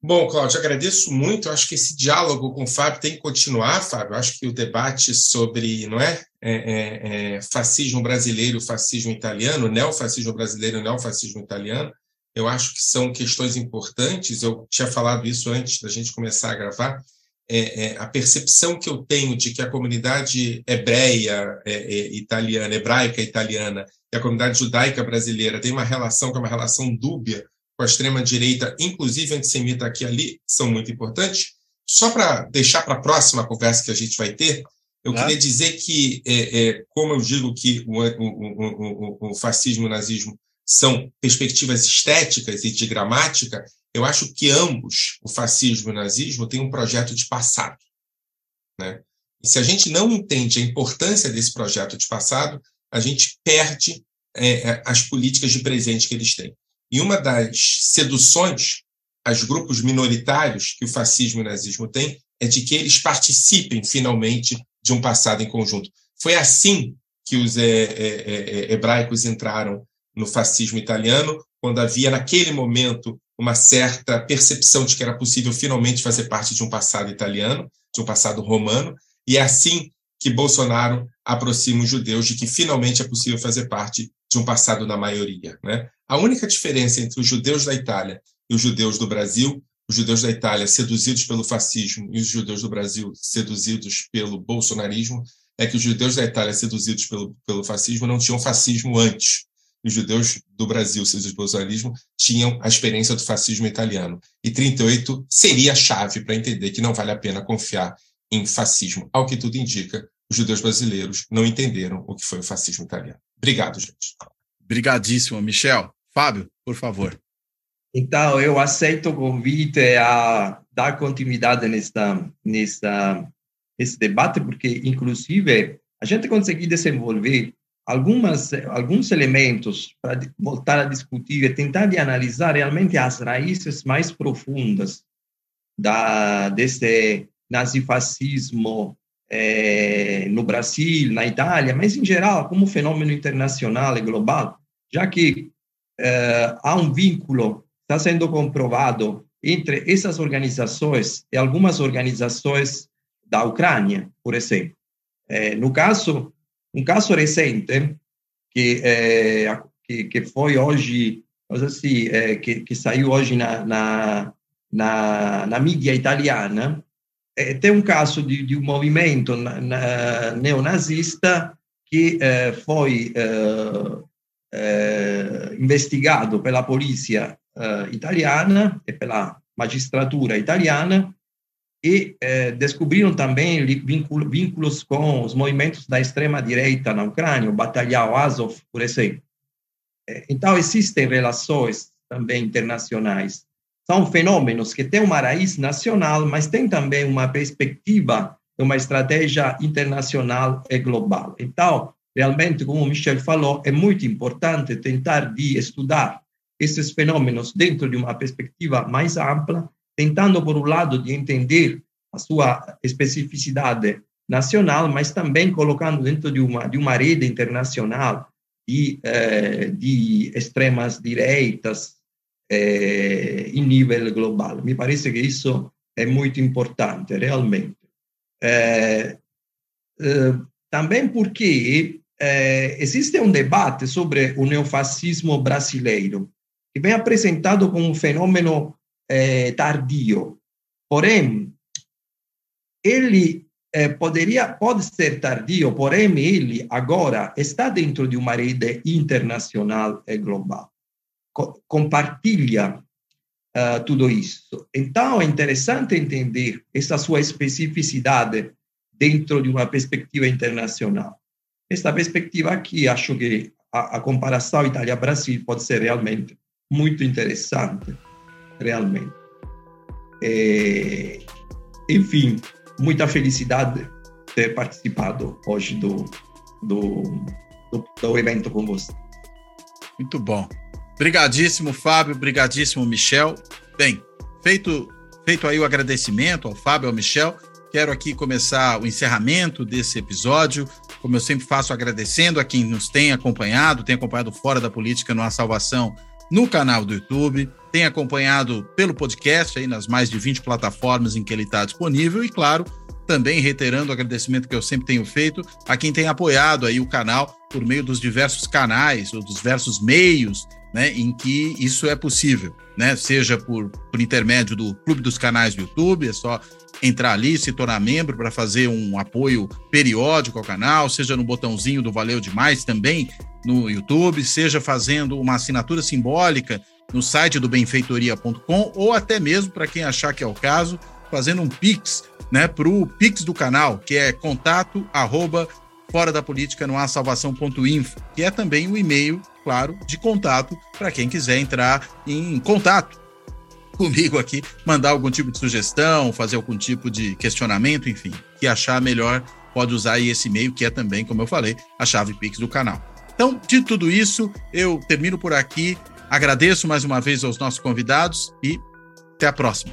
Bom, Cláudio, agradeço muito. Acho que esse diálogo com o Fábio tem que continuar, Fábio. Acho que o debate sobre, não é, é, é, é fascismo brasileiro, fascismo italiano, neofascismo brasileiro, neofascismo italiano, eu acho que são questões importantes. Eu tinha falado isso antes da gente começar a gravar. É, é, a percepção que eu tenho de que a comunidade hebreia é, é italiana, hebraica italiana, e a comunidade judaica brasileira tem uma relação que é uma relação dúbia com a extrema-direita, inclusive antissemita aqui e ali, são muito importantes. Só para deixar para a próxima conversa que a gente vai ter, eu queria dizer que, é, é, como eu digo que o, o, o, o fascismo e o nazismo são perspectivas estéticas e de gramática, eu acho que ambos, o fascismo e o nazismo, têm um projeto de passado. Né? E se a gente não entende a importância desse projeto de passado, a gente perde é, as políticas de presente que eles têm. E uma das seduções aos grupos minoritários que o fascismo e o nazismo têm é de que eles participem finalmente de um passado em conjunto. Foi assim que os é, é, é, hebraicos entraram no fascismo italiano, quando havia naquele momento uma certa percepção de que era possível finalmente fazer parte de um passado italiano, de um passado romano, e é assim que Bolsonaro aproxima os judeus de que finalmente é possível fazer parte de um passado da maioria. Né? A única diferença entre os judeus da Itália e os judeus do Brasil, os judeus da Itália seduzidos pelo fascismo e os judeus do Brasil seduzidos pelo bolsonarismo, é que os judeus da Itália seduzidos pelo, pelo fascismo não tinham fascismo antes. Os judeus do Brasil, seduzidos pelo bolsonarismo, tinham a experiência do fascismo italiano. E 38 seria a chave para entender que não vale a pena confiar em fascismo. Ao que tudo indica, os judeus brasileiros não entenderam o que foi o fascismo italiano. Obrigado, gente. Obrigadíssimo, Michel. Fábio, por favor. Então, eu aceito o convite a dar continuidade nesta, nesta, nesse debate, porque, inclusive, a gente conseguiu desenvolver algumas, alguns elementos para voltar a discutir e tentar de analisar realmente as raízes mais profundas da, desse nazifascismo é, no Brasil, na Itália, mas em geral como fenômeno internacional e global, já que é, há um vínculo, está sendo comprovado entre essas organizações e algumas organizações da Ucrânia, por exemplo. É, no caso, um caso recente que, é, que, que foi hoje, assim, é, que, que saiu hoje na, na, na, na mídia italiana, é, tem um caso de, de um movimento na, na, neonazista que eh, foi eh, eh, investigado pela polícia italiana e pela magistratura italiana e descobriram também vínculos com os movimentos da extrema-direita na Ucrânia, o batalhão Azov, por exemplo. Então, existem relações também internacionais são fenômenos que têm uma raiz nacional, mas têm também uma perspectiva, uma estratégia internacional e global. Então, realmente, como o Michel falou, é muito importante tentar de estudar esses fenômenos dentro de uma perspectiva mais ampla, tentando, por um lado, de entender a sua especificidade nacional, mas também colocando dentro de uma, de uma rede internacional de, eh, de extremas direitas, eh, em nível global. Me parece que isso é muito importante, realmente. Eh, eh, também porque existe um debate sobre o neofascismo brasileiro, que vem apresentado como um fenômeno tardio. Porém, ele poderia pode ser tardio, porém ele agora está dentro de uma rede internacional e global compartilha uh, tudo isso. Então, é interessante entender essa sua especificidade dentro de uma perspectiva internacional. Esta perspectiva aqui, acho que a, a comparação Itália-Brasil pode ser realmente muito interessante, realmente. É, enfim, muita felicidade ter participado hoje do, do, do, do evento com você. Muito bom. Obrigadíssimo, Fábio. Obrigadíssimo, Michel. Bem, feito, feito aí o agradecimento ao Fábio ao Michel, quero aqui começar o encerramento desse episódio. Como eu sempre faço, agradecendo a quem nos tem acompanhado, tem acompanhado Fora da Política no A Salvação no canal do YouTube, tem acompanhado pelo podcast aí nas mais de 20 plataformas em que ele está disponível e, claro, também reiterando o agradecimento que eu sempre tenho feito a quem tem apoiado aí o canal por meio dos diversos canais ou dos diversos meios né, em que isso é possível, né? Seja por, por intermédio do Clube dos Canais do YouTube, é só entrar ali, se tornar membro para fazer um apoio periódico ao canal, seja no botãozinho do Valeu Demais também no YouTube, seja fazendo uma assinatura simbólica no site do benfeitoria.com ou até mesmo para quem achar que é o caso, fazendo um Pix, né, para o Pix do canal, que é contato arroba fora da política no salvação.info, que é também o e-mail, claro, de contato para quem quiser entrar em contato comigo aqui, mandar algum tipo de sugestão, fazer algum tipo de questionamento, enfim, que achar melhor, pode usar aí esse e-mail, que é também, como eu falei, a chave Pix do canal. Então, de tudo isso, eu termino por aqui. Agradeço mais uma vez aos nossos convidados e até a próxima.